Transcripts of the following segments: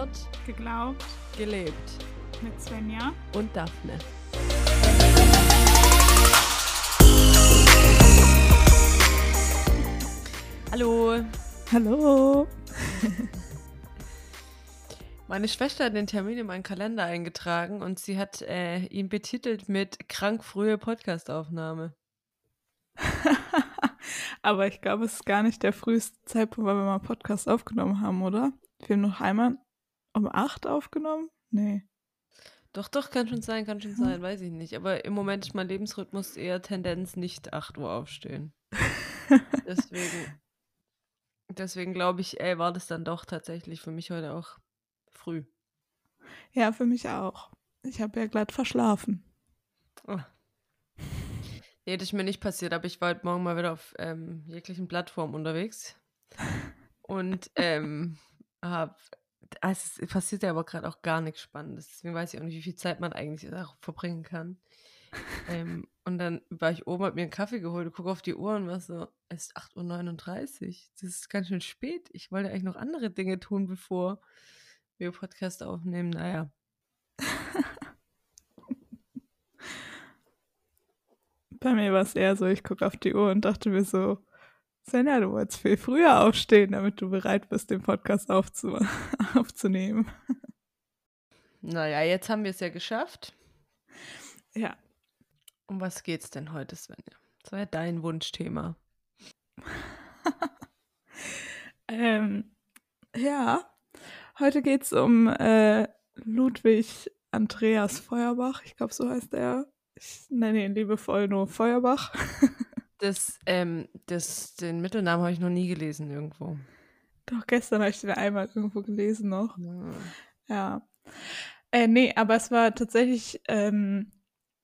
Gehört, geglaubt, gelebt. mit Svenja. Und Daphne. Hallo. Hallo. Meine Schwester hat den Termin in meinen Kalender eingetragen und sie hat äh, ihn betitelt mit krank frühe Podcastaufnahme. Aber ich glaube, es ist gar nicht der früheste Zeitpunkt, weil wir mal einen Podcast aufgenommen haben, oder? Wir haben noch einmal um acht aufgenommen? Nee. Doch, doch, kann schon sein, kann schon sein, weiß ich nicht. Aber im Moment ist mein Lebensrhythmus eher Tendenz nicht 8 Uhr aufstehen. Deswegen, deswegen glaube ich, ey, war das dann doch tatsächlich für mich heute auch früh. Ja, für mich auch. Ich habe ja glatt verschlafen. Oh. Nee, das ist mir nicht passiert, aber ich war heute Morgen mal wieder auf ähm, jeglichen Plattformen unterwegs. Und ähm, hab, also es passiert ja aber gerade auch gar nichts Spannendes. Deswegen weiß ich auch nicht, wie viel Zeit man eigentlich verbringen kann. ähm, und dann war ich oben, hab mir einen Kaffee geholt und gucke auf die Uhr und war so, es ist 8.39 Uhr. Das ist ganz schön spät. Ich wollte eigentlich noch andere Dinge tun, bevor wir Podcast aufnehmen. Naja. Bei mir war es eher so, ich gucke auf die Uhr und dachte mir so, Senja, du wolltest viel früher aufstehen, damit du bereit bist, den Podcast aufzu aufzunehmen. Naja, jetzt haben wir es ja geschafft. Ja. Um was geht's denn heute, Svenja? Das war ja dein Wunschthema. ähm, ja, heute geht es um äh, Ludwig Andreas Feuerbach. Ich glaube, so heißt er. Ich nenne ihn liebevoll nur Feuerbach. Das, ähm, das, den Mittelnamen habe ich noch nie gelesen irgendwo. Doch, gestern habe ich den einmal irgendwo gelesen noch. Ja. Ja. Äh, nee, aber es war tatsächlich, ähm,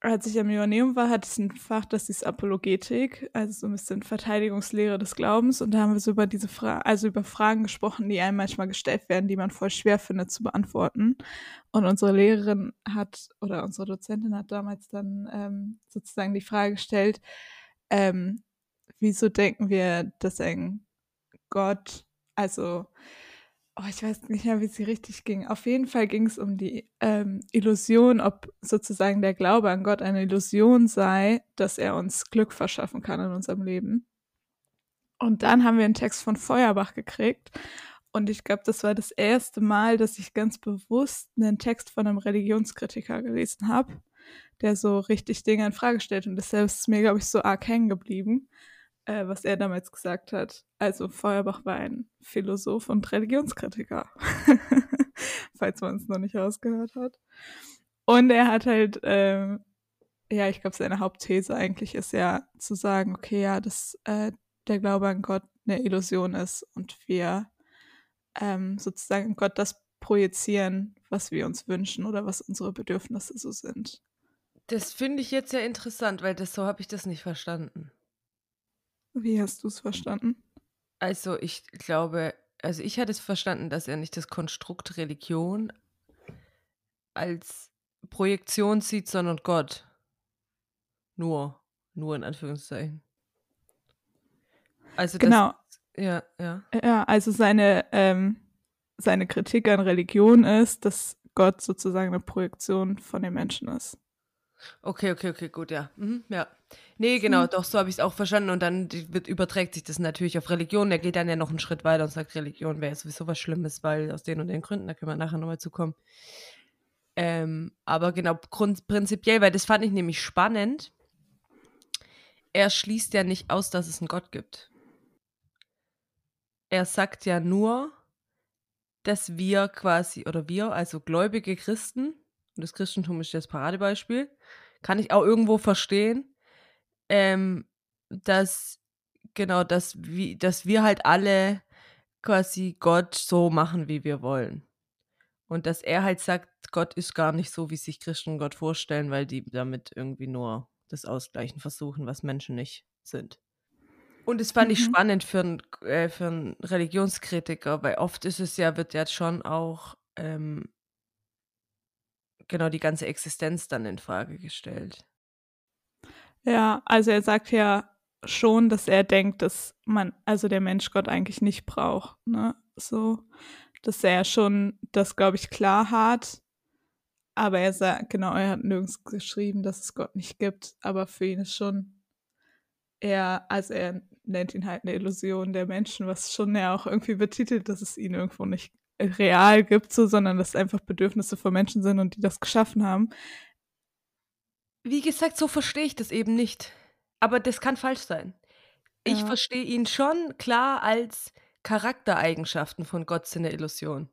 als ich am Joanneum war, hatte ich ein Fach, das ist Apologetik, also so ein bisschen Verteidigungslehre des Glaubens. Und da haben wir so über diese Fra also über Fragen gesprochen, die einem manchmal gestellt werden, die man voll schwer findet zu beantworten. Und unsere Lehrerin hat, oder unsere Dozentin hat damals dann ähm, sozusagen die Frage gestellt, ähm, wieso denken wir, dass ein Gott, also oh, ich weiß nicht mehr, wie sie richtig ging. Auf jeden Fall ging es um die ähm, Illusion, ob sozusagen der Glaube an Gott eine Illusion sei, dass er uns Glück verschaffen kann in unserem Leben. Und dann haben wir einen Text von Feuerbach gekriegt. Und ich glaube, das war das erste Mal, dass ich ganz bewusst einen Text von einem Religionskritiker gelesen habe, der so richtig Dinge in Frage stellt. Und deshalb ist es mir, glaube ich, so arg hängen geblieben äh, was er damals gesagt hat. Also Feuerbach war ein Philosoph und Religionskritiker, falls man es noch nicht rausgehört hat. Und er hat halt, ähm, ja, ich glaube, seine Hauptthese eigentlich ist ja zu sagen, okay, ja, dass äh, der Glaube an Gott eine Illusion ist und wir ähm, sozusagen Gott das projizieren, was wir uns wünschen oder was unsere Bedürfnisse so sind. Das finde ich jetzt ja interessant, weil das so habe ich das nicht verstanden. Wie hast du es verstanden? Also ich glaube, also ich hatte es verstanden, dass er nicht das Konstrukt Religion als Projektion sieht, sondern Gott. Nur, nur in Anführungszeichen. Also Genau. Das, ja, ja. Ja, also seine, ähm, seine Kritik an Religion ist, dass Gott sozusagen eine Projektion von den Menschen ist. Okay, okay, okay, gut, ja. Mhm, ja. Nee, genau, Mhm. doch, so habe ich es auch verstanden. Und dann wird, überträgt sich das natürlich auf Religion. Der geht dann ja noch einen Schritt weiter und sagt, Religion wäre sowieso was Schlimmes, weil aus den und den Gründen, da können wir nachher nochmal zukommen. Ähm, aber genau, grund, prinzipiell, weil das fand ich nämlich spannend. Er schließt ja nicht aus, dass es einen Gott gibt. Er sagt ja nur, dass wir quasi, oder wir, also gläubige Christen, und das Christentum ist das Paradebeispiel, kann ich auch irgendwo verstehen, ähm, dass, genau, dass, wie, dass wir halt alle quasi Gott so machen, wie wir wollen. Und dass er halt sagt, Gott ist gar nicht so, wie sich Christen Gott vorstellen, weil die damit irgendwie nur das Ausgleichen versuchen, was Menschen nicht sind. Und das fand ich Mhm. spannend für einen äh, für einen Religionskritiker, weil oft ist es ja, wird ja schon auch ähm, genau die ganze Existenz dann in Frage gestellt. Ja, also er sagt ja schon, dass er denkt, dass man, also der Mensch Gott eigentlich nicht braucht. Ne? So, dass er schon das, glaube ich, klar hat. Aber er sagt, genau, er hat nirgends geschrieben, dass es Gott nicht gibt. Aber für ihn ist schon eher, also er nennt ihn halt eine Illusion der Menschen, was schon ja auch irgendwie betitelt, dass es ihn irgendwo nicht real gibt, so, sondern dass es einfach Bedürfnisse von Menschen sind und die das geschaffen haben. Wie gesagt, so verstehe ich das eben nicht. Aber das kann falsch sein. Ich Ja. verstehe ihn schon klar als Charaktereigenschaften von Gott sind eine Illusion.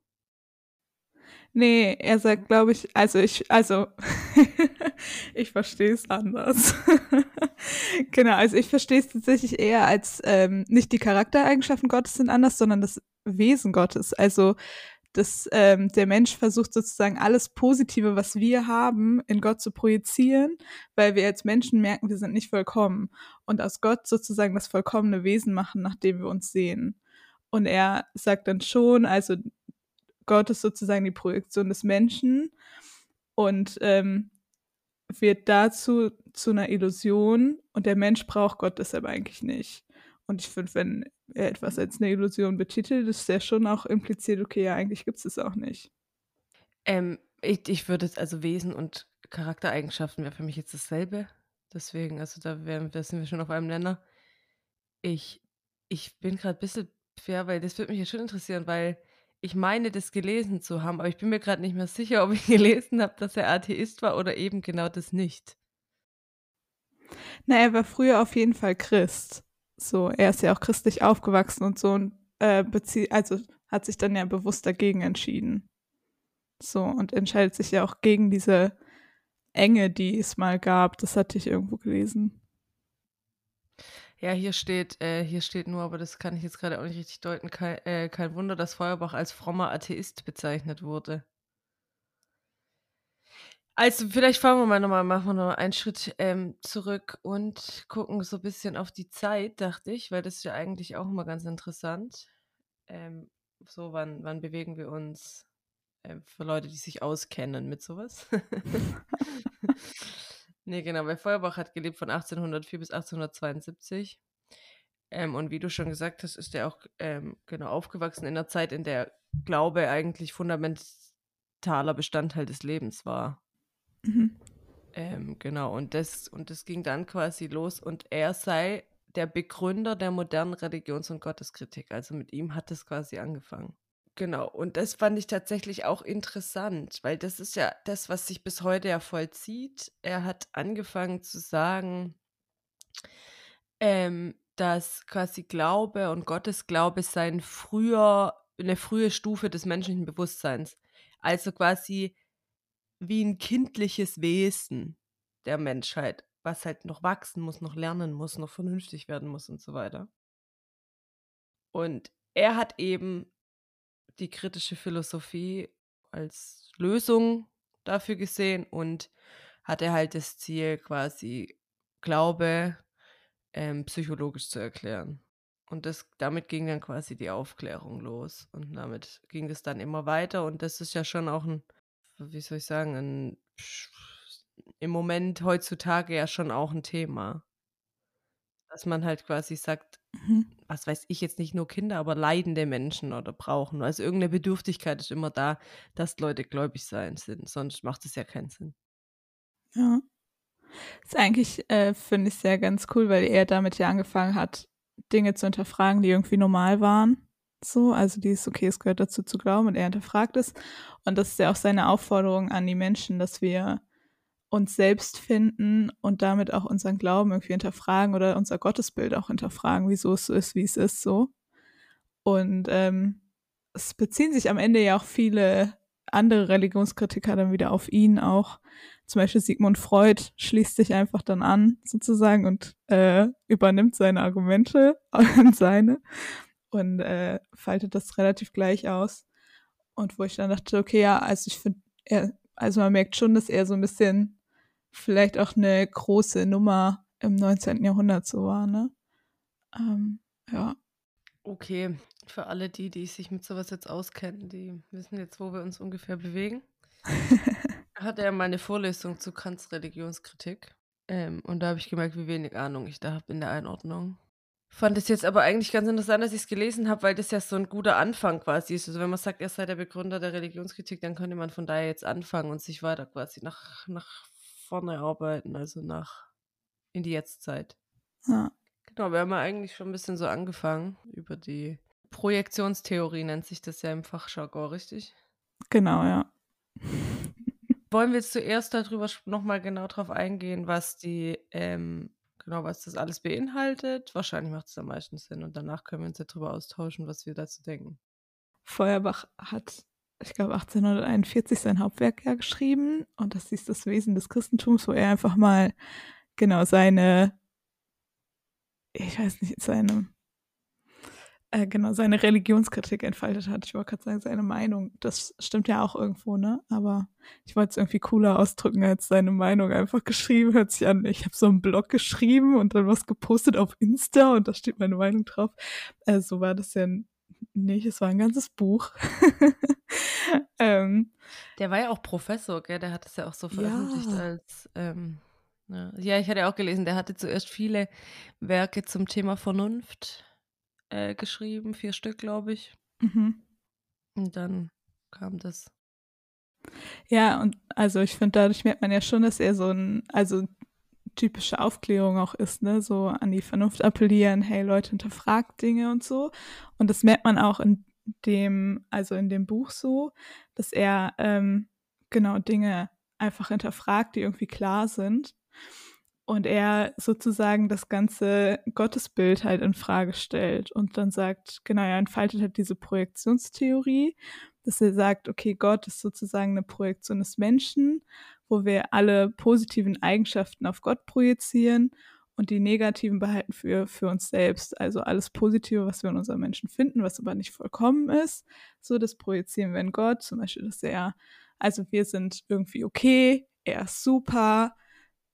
Nee, er sagt, glaube ich, also ich, also ich verstehe es anders. genau, also ich verstehe es tatsächlich eher als ähm, nicht die Charaktereigenschaften Gottes sind anders, sondern das Wesen Gottes. Also dass ähm, der Mensch versucht sozusagen alles Positive, was wir haben, in Gott zu projizieren, weil wir als Menschen merken, wir sind nicht vollkommen und aus Gott sozusagen das vollkommene Wesen machen, nachdem wir uns sehen. Und er sagt dann schon, also Gott ist sozusagen die Projektion des Menschen und ähm, wird dazu zu einer Illusion und der Mensch braucht Gott deshalb eigentlich nicht. Und ich finde, wenn er etwas als eine Illusion betitelt, ist der schon auch impliziert, okay, ja, eigentlich gibt es es auch nicht. Ähm, ich, ich würde es, also Wesen und Charaktereigenschaften wäre für mich jetzt dasselbe. Deswegen, also da, wären, da sind wir schon auf einem Nenner. Ich, ich bin gerade ein bisschen fair, weil das würde mich ja schon interessieren, weil ich meine, das gelesen zu haben, aber ich bin mir gerade nicht mehr sicher, ob ich gelesen habe, dass er Atheist war oder eben genau das nicht. Na, er war früher auf jeden Fall Christ. So, er ist ja auch christlich aufgewachsen und so und äh, also hat sich dann ja bewusst dagegen entschieden. So, und entscheidet sich ja auch gegen diese Enge, die es mal gab. Das hatte ich irgendwo gelesen. Ja, hier steht, äh, hier steht nur, aber das kann ich jetzt gerade auch nicht richtig deuten, kein, äh, kein Wunder, dass Feuerbach als frommer Atheist bezeichnet wurde. Also vielleicht fangen wir mal nochmal, machen wir nochmal einen Schritt ähm, zurück und gucken so ein bisschen auf die Zeit, dachte ich, weil das ist ja eigentlich auch immer ganz interessant. Ähm, so, wann, wann bewegen wir uns äh, für Leute, die sich auskennen mit sowas? nee, genau, weil Feuerbach hat gelebt von 1804 bis 1872. Ähm, und wie du schon gesagt hast, ist er auch ähm, genau aufgewachsen in einer Zeit, in der Glaube eigentlich fundamentaler Bestandteil des Lebens war. Mhm. Ähm, genau, und das, und das ging dann quasi los und er sei der Begründer der modernen Religions- und Gotteskritik. Also mit ihm hat es quasi angefangen. Genau, und das fand ich tatsächlich auch interessant, weil das ist ja das, was sich bis heute ja vollzieht. Er hat angefangen zu sagen, ähm, dass quasi Glaube und Gottesglaube seien früher eine frühe Stufe des menschlichen Bewusstseins. Also quasi wie ein kindliches Wesen der Menschheit, was halt noch wachsen muss, noch lernen muss, noch vernünftig werden muss und so weiter. Und er hat eben die kritische Philosophie als Lösung dafür gesehen und hatte halt das Ziel, quasi Glaube ähm, psychologisch zu erklären. Und das, damit ging dann quasi die Aufklärung los. Und damit ging es dann immer weiter. Und das ist ja schon auch ein, wie soll ich sagen, ein, im Moment heutzutage ja schon auch ein Thema. Dass man halt quasi sagt, Mhm. was weiß ich jetzt nicht nur Kinder, aber leidende Menschen oder brauchen. Also irgendeine Bedürftigkeit ist immer da, dass Leute gläubig sein sind. Sonst macht es ja keinen Sinn. Ja. ist eigentlich, äh, finde ich, sehr ganz cool, weil er damit ja angefangen hat, Dinge zu hinterfragen, die irgendwie normal waren. So, also dieses, okay, es gehört dazu zu glauben und er hinterfragt es. Und das ist ja auch seine Aufforderung an die Menschen, dass wir uns selbst finden und damit auch unseren Glauben irgendwie hinterfragen oder unser Gottesbild auch hinterfragen, wieso es so ist, wie es ist, so. Und ähm, es beziehen sich am Ende ja auch viele andere Religionskritiker dann wieder auf ihn auch. Zum Beispiel Sigmund Freud schließt sich einfach dann an, sozusagen, und äh, übernimmt seine Argumente und seine und äh, faltet das relativ gleich aus. Und wo ich dann dachte, okay, ja, also ich finde, also man merkt schon, dass er so ein bisschen vielleicht auch eine große Nummer im 19. Jahrhundert so war, ne? Ähm, ja. Okay, für alle die, die sich mit sowas jetzt auskennen, die wissen jetzt, wo wir uns ungefähr bewegen. Hatte er mal eine Vorlesung zu Kants Religionskritik. Ähm, und da habe ich gemerkt, wie wenig Ahnung ich da habe in der Einordnung. Fand es jetzt aber eigentlich ganz interessant, dass ich es gelesen habe, weil das ja so ein guter Anfang quasi ist. Also wenn man sagt, er sei der Begründer der Religionskritik, dann könnte man von daher jetzt anfangen und sich weiter quasi nach, nach vorne arbeiten, also nach in die Jetztzeit. Ja. Genau, wir haben ja eigentlich schon ein bisschen so angefangen über die Projektionstheorie, nennt sich das ja im Fachjargon, richtig? Genau, ja. Wollen wir jetzt zuerst darüber nochmal genau drauf eingehen, was die, ähm, genau, was das alles beinhaltet? Wahrscheinlich macht es am meisten Sinn und danach können wir uns ja darüber austauschen, was wir dazu denken. Feuerbach hat, ich glaube, 1841 sein Hauptwerk ja geschrieben und das ist das Wesen des Christentums, wo er einfach mal genau seine, ich weiß nicht, seine äh, genau, seine Religionskritik entfaltet hat. Ich wollte gerade sagen, seine Meinung. Das stimmt ja auch irgendwo, ne? Aber ich wollte es irgendwie cooler ausdrücken als seine Meinung einfach geschrieben. Hört sich an, ich habe so einen Blog geschrieben und dann was gepostet auf Insta und da steht meine Meinung drauf. Äh, so war das ja nicht, es war ein ganzes Buch. ähm, der war ja auch Professor, gell? Der hat es ja auch so veröffentlicht ja. als. Ähm, ja. ja, ich hatte auch gelesen, der hatte zuerst viele Werke zum Thema Vernunft äh, geschrieben, vier Stück, glaube ich. Mhm. Und dann kam das. Ja, und also ich finde, dadurch merkt man ja schon, dass er so ein, also typische Aufklärung auch ist, ne? So an die Vernunft appellieren, hey Leute, hinterfragt Dinge und so. Und das merkt man auch in dem, also in dem Buch so, dass er ähm, genau Dinge einfach hinterfragt, die irgendwie klar sind und er sozusagen das ganze Gottesbild halt in Frage stellt und dann sagt, genau, er entfaltet halt diese Projektionstheorie, dass er sagt, okay, Gott ist sozusagen eine Projektion des Menschen, wo wir alle positiven Eigenschaften auf Gott projizieren und die negativen behalten für, für uns selbst. Also alles Positive, was wir in unserem Menschen finden, was aber nicht vollkommen ist, so das projizieren wir in Gott. Zum Beispiel, dass er, also wir sind irgendwie okay, er ist super,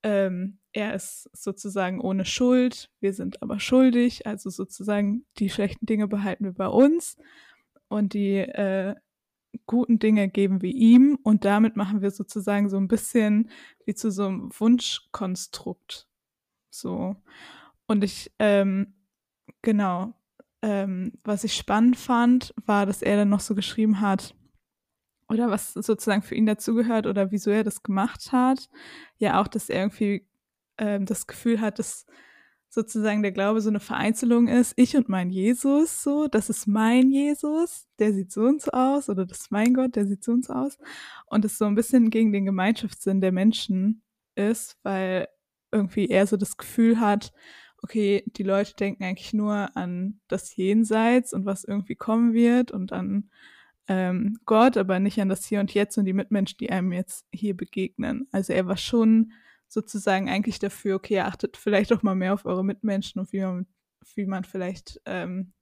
ähm, er ist sozusagen ohne Schuld, wir sind aber schuldig, also sozusagen die schlechten Dinge behalten wir bei uns und die äh, guten Dinge geben wir ihm und damit machen wir sozusagen so ein bisschen wie zu so einem Wunschkonstrukt. So. Und ich, ähm, genau, ähm, was ich spannend fand, war, dass er dann noch so geschrieben hat, oder was sozusagen für ihn dazugehört oder wieso er das gemacht hat. Ja, auch, dass er irgendwie ähm, das Gefühl hat, dass sozusagen der Glaube so eine Vereinzelung ist. Ich und mein Jesus, so, das ist mein Jesus, der sieht so und so aus, oder das ist mein Gott, der sieht so und so aus. Und es so ein bisschen gegen den Gemeinschaftssinn der Menschen ist, weil irgendwie er so das Gefühl hat, okay, die Leute denken eigentlich nur an das Jenseits und was irgendwie kommen wird und an ähm, Gott, aber nicht an das Hier und Jetzt und die Mitmenschen, die einem jetzt hier begegnen. Also er war schon sozusagen eigentlich dafür, okay, achtet vielleicht auch mal mehr auf eure Mitmenschen und wie man, wie man vielleicht, ähm,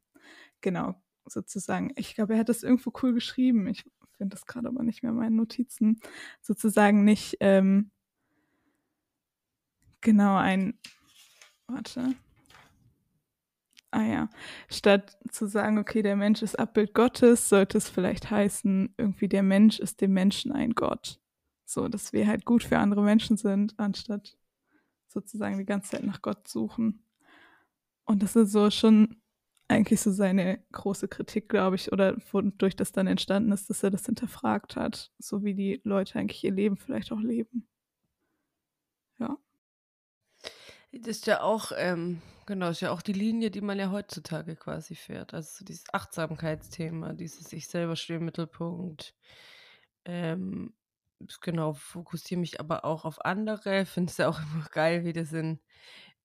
genau, sozusagen, ich glaube, er hat das irgendwo cool geschrieben. Ich finde das gerade aber nicht mehr in meinen Notizen. Sozusagen nicht, ähm, genau, ein, warte. Ah ja, statt zu sagen, okay, der Mensch ist Abbild Gottes, sollte es vielleicht heißen, irgendwie der Mensch ist dem Menschen ein Gott. So, dass wir halt gut für andere Menschen sind, anstatt sozusagen die ganze Zeit nach Gott suchen. Und das ist so schon eigentlich so seine große Kritik, glaube ich, oder wodurch das dann entstanden ist, dass er das hinterfragt hat, so wie die Leute eigentlich ihr Leben vielleicht auch leben. Ja. Das ist ja auch, ähm, genau, ist ja auch die Linie, die man ja heutzutage quasi fährt. Also so dieses Achtsamkeitsthema, dieses Ich selber stehe im Mittelpunkt, ähm, genau, fokussiere mich aber auch auf andere. Finde es ja auch immer geil, wie das in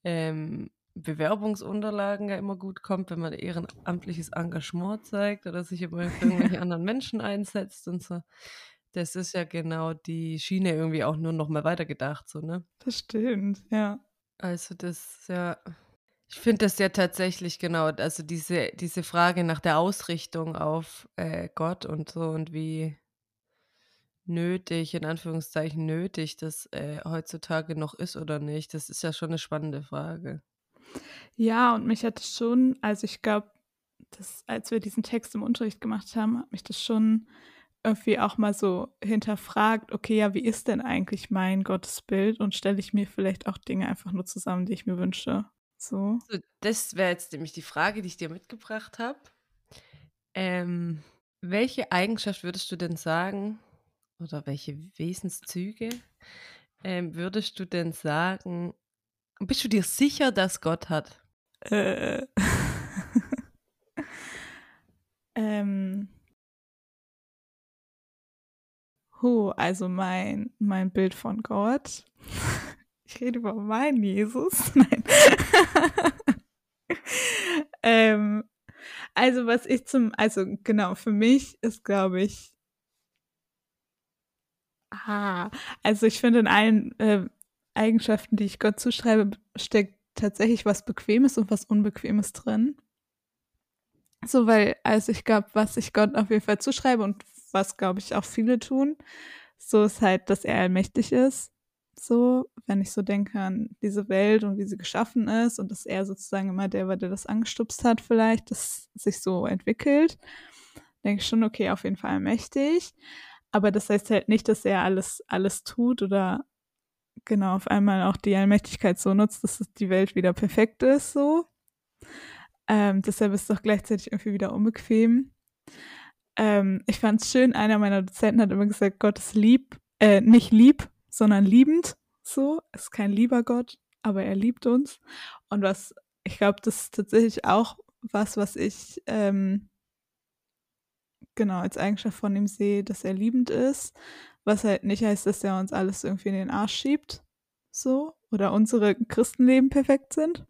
ähm, Bewerbungsunterlagen ja immer gut kommt, wenn man ehrenamtliches Engagement zeigt oder sich immer für irgendwelche anderen Menschen einsetzt und so. Das ist ja genau die Schiene irgendwie auch nur noch mal weitergedacht, so, ne? Das stimmt, ja. Also das, ja. Ich finde das ja tatsächlich genau, also diese, diese Frage nach der Ausrichtung auf äh, Gott und so und wie, nötig, in Anführungszeichen nötig, das äh, heutzutage noch ist oder nicht? Das ist ja schon eine spannende Frage. Ja, und mich hat es schon, also ich glaube, als wir diesen Text im Unterricht gemacht haben, hat mich das schon irgendwie auch mal so hinterfragt, okay, ja, wie ist denn eigentlich mein Gottesbild und stelle ich mir vielleicht auch Dinge einfach nur zusammen, die ich mir wünsche? So. so das wäre jetzt nämlich die Frage, die ich dir mitgebracht habe. Ähm, welche Eigenschaft würdest du denn sagen, oder welche Wesenszüge ähm, würdest du denn sagen, bist du dir sicher, dass Gott hat? Äh. ähm. Huh, also mein, mein Bild von Gott. Ich rede über meinen Jesus. Nein. ähm, also was ich zum, also genau, für mich ist, glaube ich, ah, also ich finde in allen äh, Eigenschaften, die ich Gott zuschreibe, steckt tatsächlich was Bequemes und was Unbequemes drin. So, weil, also ich glaube, was ich Gott auf jeden Fall zuschreibe und was, glaube ich, auch viele tun, so ist halt, dass er allmächtig ist. So, wenn ich so denke an diese Welt und wie sie geschaffen ist und dass er sozusagen immer der war, der das angestupst hat, vielleicht, dass sich so entwickelt, denke ich schon, okay, auf jeden Fall allmächtig. Aber das heißt halt nicht, dass er alles, alles tut oder genau auf einmal auch die Allmächtigkeit so nutzt, dass die Welt wieder perfekt ist, so. Ähm, deshalb ist es doch gleichzeitig irgendwie wieder unbequem. Ähm, ich fand es schön, einer meiner Dozenten hat immer gesagt, Gott ist lieb, äh, nicht lieb, sondern liebend, so. Ist kein lieber Gott, aber er liebt uns. Und was, ich glaube, das ist tatsächlich auch was, was ich ähm, genau als Eigenschaft von ihm sehe, dass er liebend ist was halt nicht heißt, dass er uns alles irgendwie in den Arsch schiebt, so, oder unsere Christenleben perfekt sind.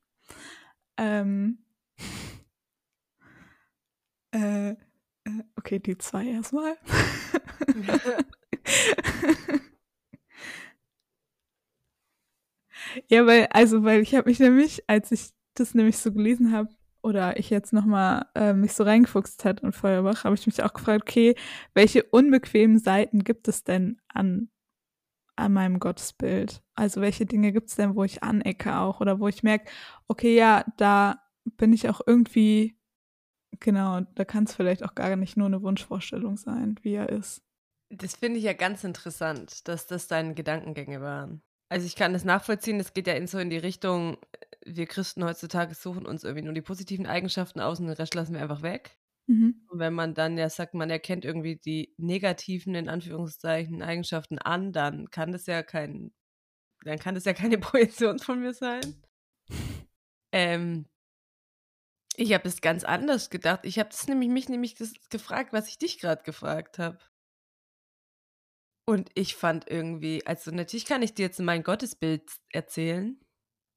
Ähm, äh, okay, die zwei erstmal. ja, weil, also, weil ich habe mich nämlich, als ich das nämlich so gelesen habe, oder ich jetzt nochmal äh, mich so reingefuchst hat und Feuerbach, habe ich mich auch gefragt, okay, welche unbequemen Seiten gibt es denn an, an meinem Gottesbild? Also welche Dinge gibt es denn, wo ich anecke auch oder wo ich merke, okay, ja, da bin ich auch irgendwie, genau, da kann es vielleicht auch gar nicht nur eine Wunschvorstellung sein, wie er ist. Das finde ich ja ganz interessant, dass das deine Gedankengänge waren. Also ich kann das nachvollziehen, das geht ja in so in die Richtung, wir Christen heutzutage suchen uns irgendwie nur die positiven Eigenschaften aus und den Rest lassen wir einfach weg. Mhm. Und wenn man dann ja sagt, man erkennt irgendwie die negativen, in Anführungszeichen, Eigenschaften an, dann kann das ja kein, dann kann das ja keine Projektion von mir sein. ähm, ich habe es ganz anders gedacht. Ich habe das nämlich mich nämlich gefragt, was ich dich gerade gefragt habe. Und ich fand irgendwie, also natürlich kann ich dir jetzt mein Gottesbild erzählen.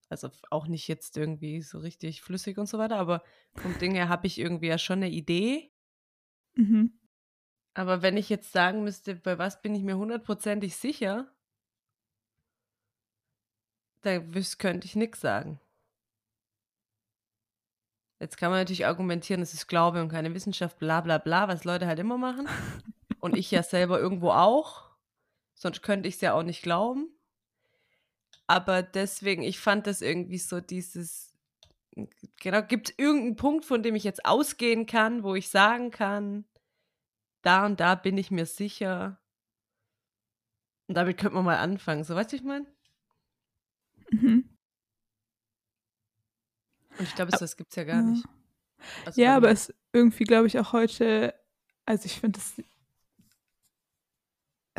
Also auch nicht jetzt irgendwie so richtig flüssig und so weiter, aber vom Ding her habe ich irgendwie ja schon eine Idee. Mhm. Aber wenn ich jetzt sagen müsste, bei was bin ich mir hundertprozentig sicher, dann könnte ich nichts sagen. Jetzt kann man natürlich argumentieren, es ist Glaube und keine Wissenschaft, bla bla bla, was Leute halt immer machen. Und ich ja selber irgendwo auch. Sonst könnte ich es ja auch nicht glauben. Aber deswegen, ich fand das irgendwie so dieses, genau, gibt es irgendeinen Punkt, von dem ich jetzt ausgehen kann, wo ich sagen kann, da und da bin ich mir sicher. Und damit könnte man mal anfangen. So, weißt du, ich meine? Mhm. Und ich glaube, das gibt es ja gar nicht. Also, ja, aber es irgendwie, glaube ich, auch heute, also ich finde, es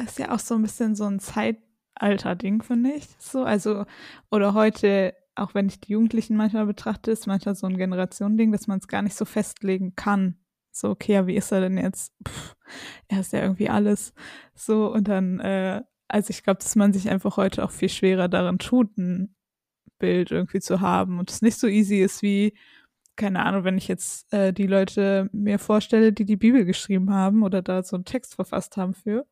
ist ja auch so ein bisschen so ein Zeitalter-Ding, finde ich. So, also, oder heute, auch wenn ich die Jugendlichen manchmal betrachte, ist manchmal so ein Generationending, dass man es gar nicht so festlegen kann. So, okay, ja, wie ist er denn jetzt? Pff, er ist ja irgendwie alles. So, und dann, äh, also ich glaube, dass man sich einfach heute auch viel schwerer daran tut, ein Bild irgendwie zu haben und es nicht so easy ist wie, keine Ahnung, wenn ich jetzt äh, die Leute mir vorstelle, die die Bibel geschrieben haben oder da so einen Text verfasst haben für,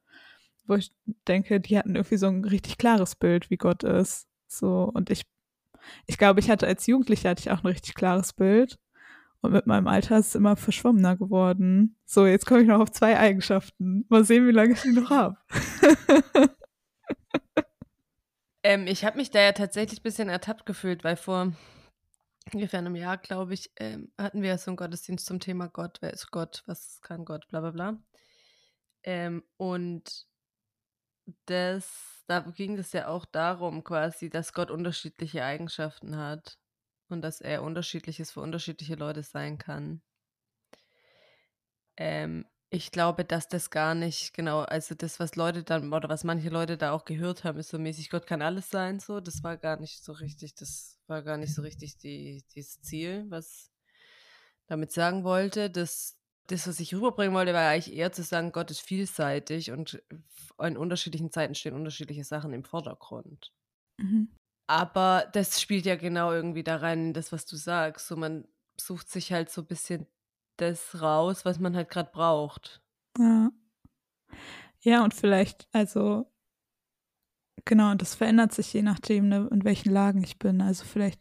wo ich denke, die hatten irgendwie so ein richtig klares Bild, wie Gott ist. So, und ich, ich glaube, ich hatte als Jugendliche hatte ich auch ein richtig klares Bild. Und mit meinem Alter ist es immer verschwommener geworden. So, jetzt komme ich noch auf zwei Eigenschaften. Mal sehen, wie lange ich die noch habe. ähm, ich habe mich da ja tatsächlich ein bisschen ertappt gefühlt, weil vor ungefähr einem Jahr, glaube ich, ähm, hatten wir so einen Gottesdienst zum Thema Gott. Wer ist Gott? Was kann Gott? Bla bla bla. Ähm, und das, da ging es ja auch darum, quasi, dass Gott unterschiedliche Eigenschaften hat. und dass er unterschiedliches für unterschiedliche Leute sein kann. Ähm, ich glaube, dass das gar nicht, genau, also das, was Leute dann, oder was manche Leute da auch gehört haben, ist so mäßig, Gott kann alles sein, so, das war gar nicht so richtig, das war gar nicht so richtig die, dieses Ziel, was damit sagen wollte. Das, das, was ich rüberbringen wollte, war eigentlich eher zu sagen, Gott ist vielseitig und in unterschiedlichen Zeiten stehen unterschiedliche Sachen im Vordergrund. Mhm. Aber das spielt ja genau irgendwie da rein in das, was du sagst. So, man sucht sich halt so ein bisschen das raus, was man halt gerade braucht. Ja. Ja, und vielleicht, also, genau, und das verändert sich je nachdem, ne, in welchen Lagen ich bin. Also vielleicht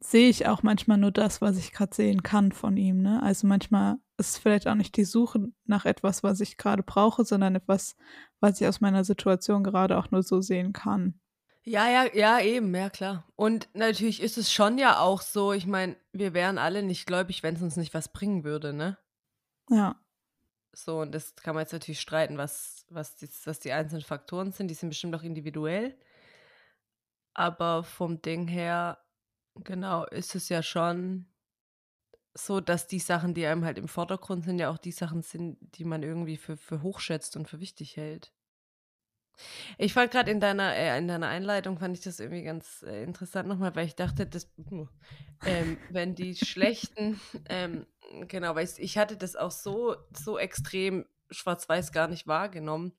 sehe ich auch manchmal nur das, was ich gerade sehen kann von ihm. Ne? Also manchmal ist es vielleicht auch nicht die Suche nach etwas, was ich gerade brauche, sondern etwas, was ich aus meiner Situation gerade auch nur so sehen kann. Ja, ja, ja, eben, ja klar. Und natürlich ist es schon ja auch so, ich meine, wir wären alle nicht gläubig, wenn es uns nicht was bringen würde, ne? Ja. So, und das kann man jetzt natürlich streiten, was, was, die, was die einzelnen Faktoren sind. Die sind bestimmt auch individuell. Aber vom Ding her, genau, ist es ja schon so, dass die Sachen, die einem halt im Vordergrund sind, ja auch die Sachen sind, die man irgendwie für, für hochschätzt und für wichtig hält. Ich fand gerade in deiner, äh, in deiner Einleitung, fand ich das irgendwie ganz äh, interessant nochmal, weil ich dachte, dass, ähm, wenn die schlechten, ähm, genau, weil ich, ich hatte das auch so, so extrem schwarz-weiß gar nicht wahrgenommen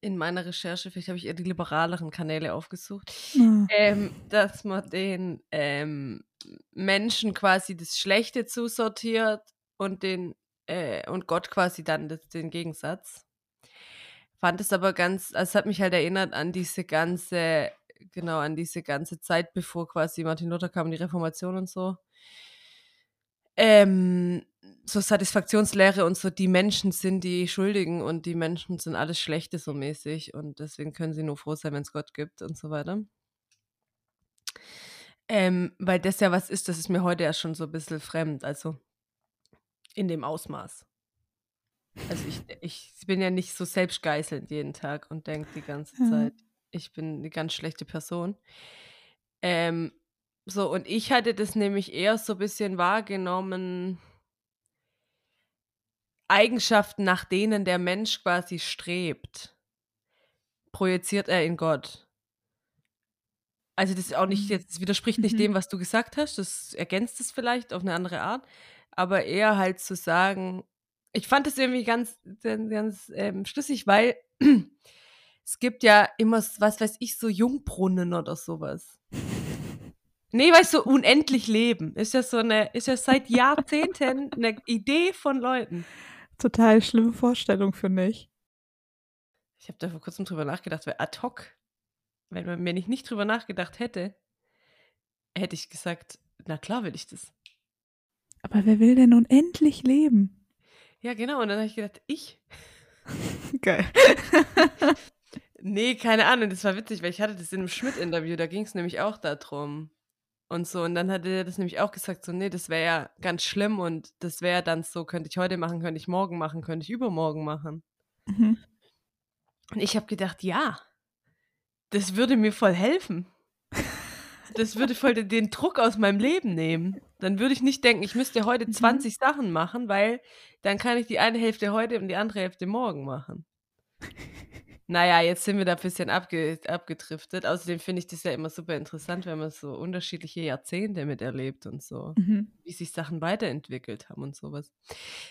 in meiner Recherche, vielleicht habe ich eher die liberaleren Kanäle aufgesucht, Ja. ähm, dass man den ähm, Menschen quasi das Schlechte zusortiert und den äh, und Gott quasi dann das, den Gegensatz. Fand es aber ganz, also es hat mich halt erinnert an diese ganze, genau, an diese ganze Zeit, bevor quasi Martin Luther kam, die Reformation und so. Ähm, so Satisfaktionslehre und so, die Menschen sind die Schuldigen und die Menschen sind alles Schlechte so mäßig und deswegen können sie nur froh sein, wenn es Gott gibt und so weiter. Ähm, weil das ja was ist, das ist mir heute ja schon so ein bisschen fremd, also in dem Ausmaß. Also ich, ich bin ja nicht so selbstgeißelnd jeden Tag und denke die ganze Ja. Zeit, ich bin eine ganz schlechte Person. Ähm, so, und ich hatte das nämlich eher so ein bisschen wahrgenommen, Eigenschaften, nach denen der Mensch quasi strebt, projiziert er in Gott. Also das ist auch nicht Mhm. jetzt, widerspricht nicht Mhm. dem, was du gesagt hast, das ergänzt es vielleicht auf eine andere Art, aber eher halt zu sagen, ich fand das irgendwie ganz, ganz, ähm, schlüssig, weil es gibt ja immer, was weiß ich, so Jungbrunnen oder sowas. Nee, weißt du, unendlich leben. Ist ja so eine, ist ja seit Jahrzehnten eine Idee von Leuten. Total schlimme Vorstellung, finde ich. Ich habe da vor kurzem drüber nachgedacht, weil ad hoc, wenn, man, wenn ich nicht drüber nachgedacht hätte, hätte ich gesagt, na klar will ich das. Aber wer will denn unendlich leben? Ja, genau. Und dann habe ich gedacht, ich? Geil. Nee, keine Ahnung, das war witzig, weil ich hatte das in einem Schmidt-Interview, da ging es nämlich auch darum. Und so, und dann hatte er das nämlich auch gesagt, so, nee, das wäre ja ganz schlimm und das wäre dann so, könnte ich heute machen, könnte ich morgen machen, könnte ich übermorgen machen. Mhm. Und ich habe gedacht, ja, das würde mir voll helfen. Das würde voll den- Druck aus meinem Leben nehmen. Dann würde ich nicht denken, ich müsste heute Mhm. 20 Sachen machen, weil dann kann ich die eine Hälfte heute und die andere Hälfte morgen machen. Naja, jetzt sind wir da ein bisschen abge abgedriftet. Außerdem finde ich das ja immer super interessant, wenn man so unterschiedliche Jahrzehnte miterlebt und so, Mhm. wie sich Sachen weiterentwickelt haben und sowas.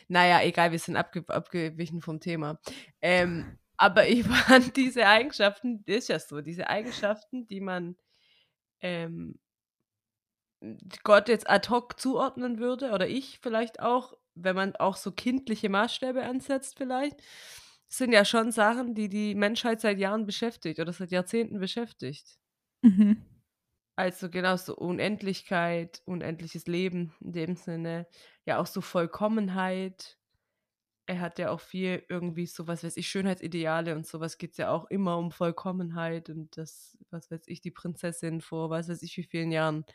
Naja, egal, wir sind abge abgewichen vom Thema. Ähm, aber ich fand diese Eigenschaften, das ist ja so, diese Eigenschaften, die man ähm, Gott jetzt ad hoc zuordnen würde, oder ich vielleicht auch, wenn man auch so kindliche Maßstäbe ansetzt vielleicht, sind ja schon Sachen, die die Menschheit seit Jahren beschäftigt oder seit Jahrzehnten beschäftigt. Mhm. Also genau so Unendlichkeit, unendliches Leben in dem Sinne, ja auch so Vollkommenheit. Er hat ja auch viel irgendwie so, was weiß ich, Schönheitsideale und sowas geht es ja auch immer um Vollkommenheit und das, was weiß ich, die Prinzessin vor, was weiß ich, wie vielen Jahren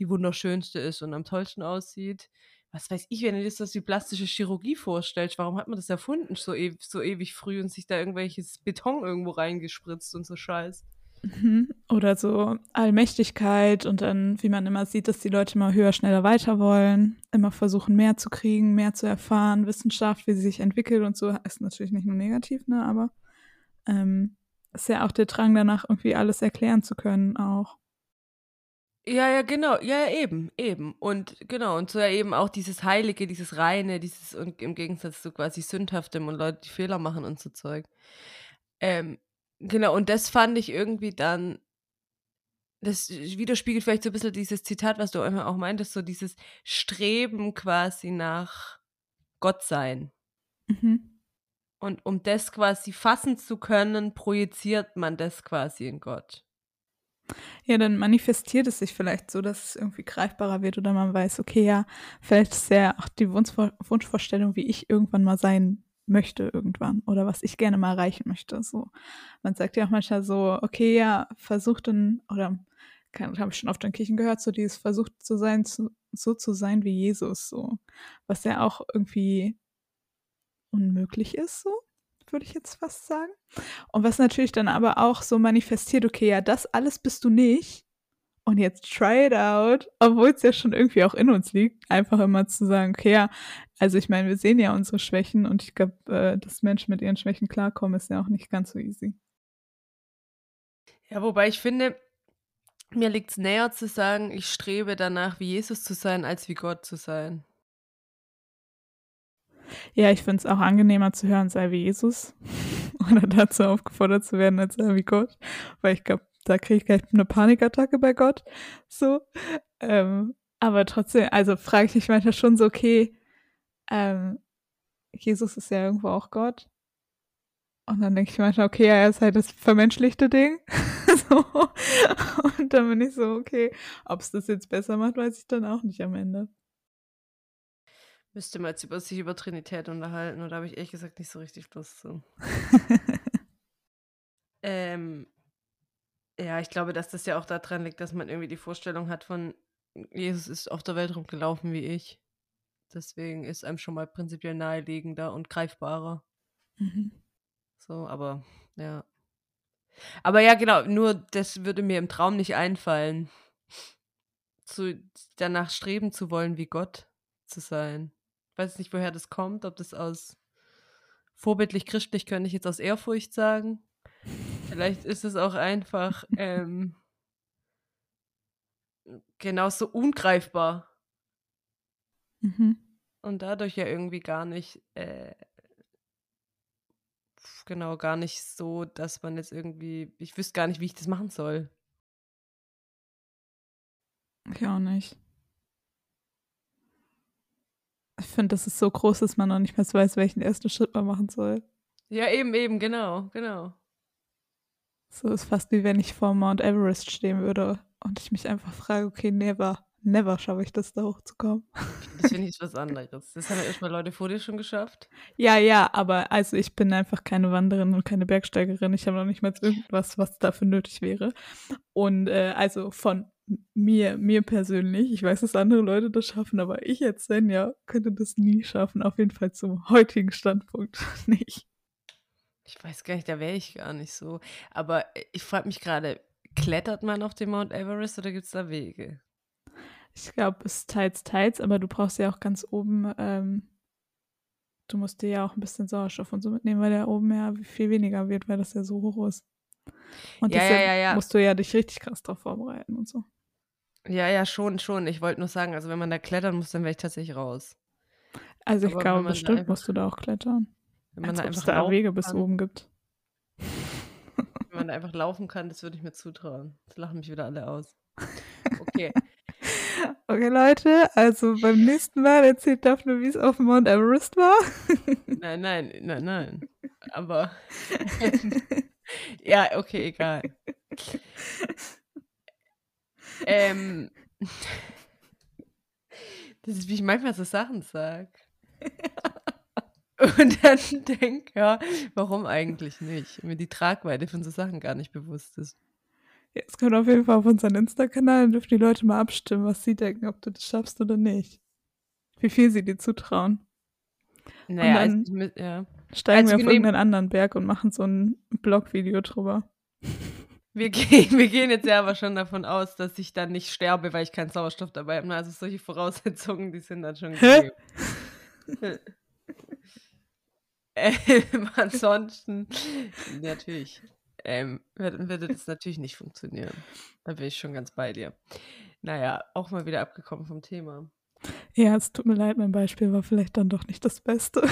die wunderschönste ist und am tollsten aussieht. Was weiß ich, wenn du dir das wie plastische Chirurgie vorstellst, warum hat man das erfunden so, e so ewig früh und sich da irgendwelches Beton irgendwo reingespritzt und so Scheiß? Mhm. Oder so Allmächtigkeit und dann, wie man immer sieht, dass die Leute immer höher, schneller weiter wollen, immer versuchen, mehr zu kriegen, mehr zu erfahren, Wissenschaft, wie sie sich entwickelt und so, ist natürlich nicht nur negativ, ne, aber ähm, ist ja auch der Drang danach, irgendwie alles erklären zu können, auch. Ja, ja, genau. Ja, ja, eben, eben. Und genau, und so ja eben auch dieses Heilige, dieses Reine, dieses und im Gegensatz zu quasi Sündhaftem und Leute, die Fehler machen und so Zeug. Ähm, genau, und das fand ich irgendwie dann, das widerspiegelt vielleicht so ein bisschen dieses Zitat, was du auch meintest, so dieses Streben quasi nach Gottsein. Mhm. Und um das quasi fassen zu können, projiziert man das quasi in Gott. Ja, dann manifestiert es sich vielleicht so, dass es irgendwie greifbarer wird oder man weiß, okay, ja, vielleicht ist ja auch die Wunschvorstellung, wie ich irgendwann mal sein möchte irgendwann oder was ich gerne mal erreichen möchte. So, man sagt ja auch manchmal so, okay, ja, versucht dann oder habe ich schon oft in Kirchen gehört, so dieses versucht zu sein, zu, so zu sein wie Jesus, so, was ja auch irgendwie unmöglich ist, so würde ich jetzt fast sagen. Und was natürlich dann aber auch so manifestiert, okay, ja, das alles bist du nicht. Und jetzt try it out, obwohl es ja schon irgendwie auch in uns liegt, einfach immer zu sagen, okay, ja, also ich meine, wir sehen ja unsere Schwächen und ich glaube, äh, dass Menschen mit ihren Schwächen klarkommen, ist ja auch nicht ganz so easy. Ja, wobei ich finde, mir liegt es näher zu sagen, ich strebe danach, wie Jesus zu sein, als wie Gott zu sein. Ja, ich finde es auch angenehmer zu hören, sei wie Jesus. Oder dazu aufgefordert zu werden, als sei wie Gott. Weil ich glaube, da kriege ich gleich eine Panikattacke bei Gott. So. Ähm, aber trotzdem, also frage ich mich manchmal schon so, okay, ähm, Jesus ist ja irgendwo auch Gott. Und dann denke ich manchmal, okay, er ist halt das vermenschlichte Ding. so. Und dann bin ich so, okay, ob es das jetzt besser macht, weiß ich dann auch nicht am Ende. Müsste man jetzt über sich über Trinität unterhalten oder habe ich ehrlich gesagt nicht so richtig Lust zu. ähm, ja, ich glaube, dass das ja auch daran liegt, dass man irgendwie die Vorstellung hat von Jesus ist auf der Welt rumgelaufen wie ich. Deswegen ist einem schon mal prinzipiell naheliegender und greifbarer. Mhm. So, aber ja. Aber ja, genau, nur das würde mir im Traum nicht einfallen, zu, danach streben zu wollen, wie Gott zu sein weiß nicht, woher das kommt, ob das aus vorbildlich christlich könnte ich jetzt aus Ehrfurcht sagen. Vielleicht ist es auch einfach ähm, genauso ungreifbar. Mhm. Und dadurch ja irgendwie gar nicht, äh, genau, gar nicht so, dass man jetzt irgendwie, ich wüsste gar nicht, wie ich das machen soll. Ich auch nicht. Ich finde, das ist so groß, dass man noch nicht mehr weiß, welchen ersten Schritt man machen soll. Ja, eben, eben, genau, genau. So ist fast wie wenn ich vor Mount Everest stehen würde und ich mich einfach frage, okay, never, never schaffe ich das, da hochzukommen. Das finde ich was anderes. Das haben ja erstmal Leute vor dir schon geschafft. Ja, ja, aber also ich bin einfach keine Wanderin und keine Bergsteigerin. Ich habe noch nicht mal irgendwas, was dafür nötig wäre. Und äh, also von mir, mir persönlich, ich weiß, dass andere Leute das schaffen, aber ich jetzt denn ja, könnte das nie schaffen, auf jeden Fall zum heutigen Standpunkt nicht. Ich weiß gar nicht, da wäre ich gar nicht so. Aber ich frage mich gerade, klettert man auf dem Mount Everest oder gibt es da Wege? Ich glaube, es ist teils, teils, aber du brauchst ja auch ganz oben, ähm, du musst dir ja auch ein bisschen Sauerstoff und so mitnehmen, weil der oben ja viel weniger wird, weil das ja so hoch ist. Und ja, deshalb ja, ja, musst du ja dich richtig krass drauf vorbereiten und so. Ja, ja, schon, schon. Ich wollte nur sagen, also wenn man da klettern muss, dann wäre ich tatsächlich raus. Also ich Aber glaube, bestimmt musst du da auch klettern. Wenn man Als da einfach da Wege kann, bis oben gibt. Wenn man da einfach laufen kann, das würde ich mir zutrauen. Das lachen mich wieder alle aus. Okay. okay, Leute, also beim nächsten Mal erzählt Daphne, wie es auf Mount Everest war. nein, nein, nein, nein. Aber ja, okay, egal. ähm, das ist, wie ich manchmal so Sachen sage. Und dann denke, ja, warum eigentlich nicht? Mir die Tragweite von so Sachen gar nicht bewusst ist. Es kommt auf jeden Fall auf unseren Insta-Kanal, dann dürfen die Leute mal abstimmen, was sie denken, ob du das schaffst oder nicht. Wie viel sie dir zutrauen. Naja, und dann also, ja. steigen Also wir wir auf irgendeinen anderen Berg und machen so ein Blog-Video drüber. Wir gehen, wir gehen jetzt ja aber schon davon aus, dass ich dann nicht sterbe, weil ich keinen Sauerstoff dabei habe. Also solche Voraussetzungen, die sind dann schon gegeben. ähm, ansonsten, natürlich, ähm, würde, das natürlich nicht funktionieren. Da bin ich schon ganz bei dir. Naja, auch mal wieder abgekommen vom Thema. Ja, es tut mir leid, mein Beispiel war vielleicht dann doch nicht das Beste.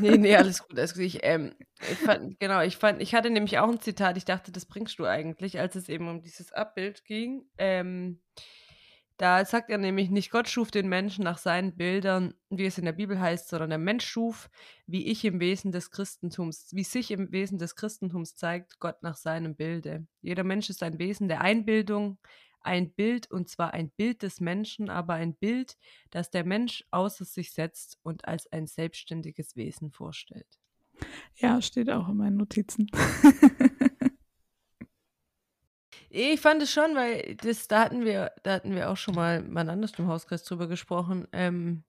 Nee, nee, alles gut. Also ich, ähm, ich fand, genau, ich fand, ich hatte nämlich auch ein Zitat, ich dachte, das bringst du eigentlich, als es eben um dieses Abbild ging. Ähm, da sagt er nämlich nicht, Gott schuf den Menschen nach seinen Bildern, wie es in der Bibel heißt, sondern der Mensch schuf, wie ich im Wesen des Christentums, wie sich im Wesen des Christentums zeigt, Gott nach seinem Bilde. Jeder Mensch ist ein Wesen der Einbildung, ein Bild, und zwar ein Bild des Menschen, aber ein Bild, das der Mensch außer sich setzt und als ein selbstständiges Wesen vorstellt. Ja, steht auch in meinen Notizen. ich fand es schon, weil das, da hatten wir, da hatten wir auch schon mal mal anders im Hauskreis drüber gesprochen. Ähm,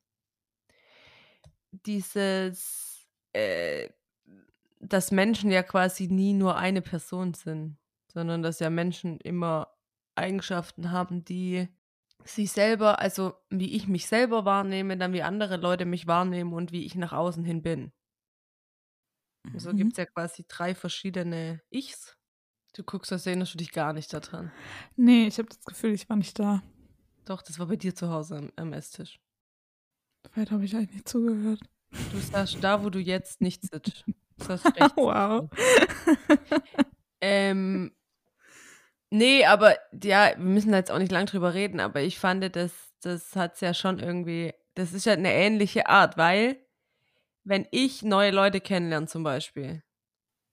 dieses, äh, dass Menschen ja quasi nie nur eine Person sind, sondern dass ja Menschen immer Eigenschaften haben, die sich selber, also wie ich mich selber wahrnehme, dann wie andere Leute mich wahrnehmen und wie ich nach außen hin bin. Mhm. So gibt es ja quasi drei verschiedene Ichs. Du guckst, als erinnerst du dich gar nicht daran. Nee, ich habe das Gefühl, ich war nicht da. Doch, das war bei dir zu Hause am, am Esstisch. Weit habe ich eigentlich nicht zugehört. Du saßt da, wo du jetzt nicht sitzt. wow. ähm, Nee, aber ja, wir müssen da jetzt auch nicht lang drüber reden, aber ich fand, das, das hat es ja schon irgendwie, das ist ja eine ähnliche Art, weil wenn ich neue Leute kennenlerne zum Beispiel,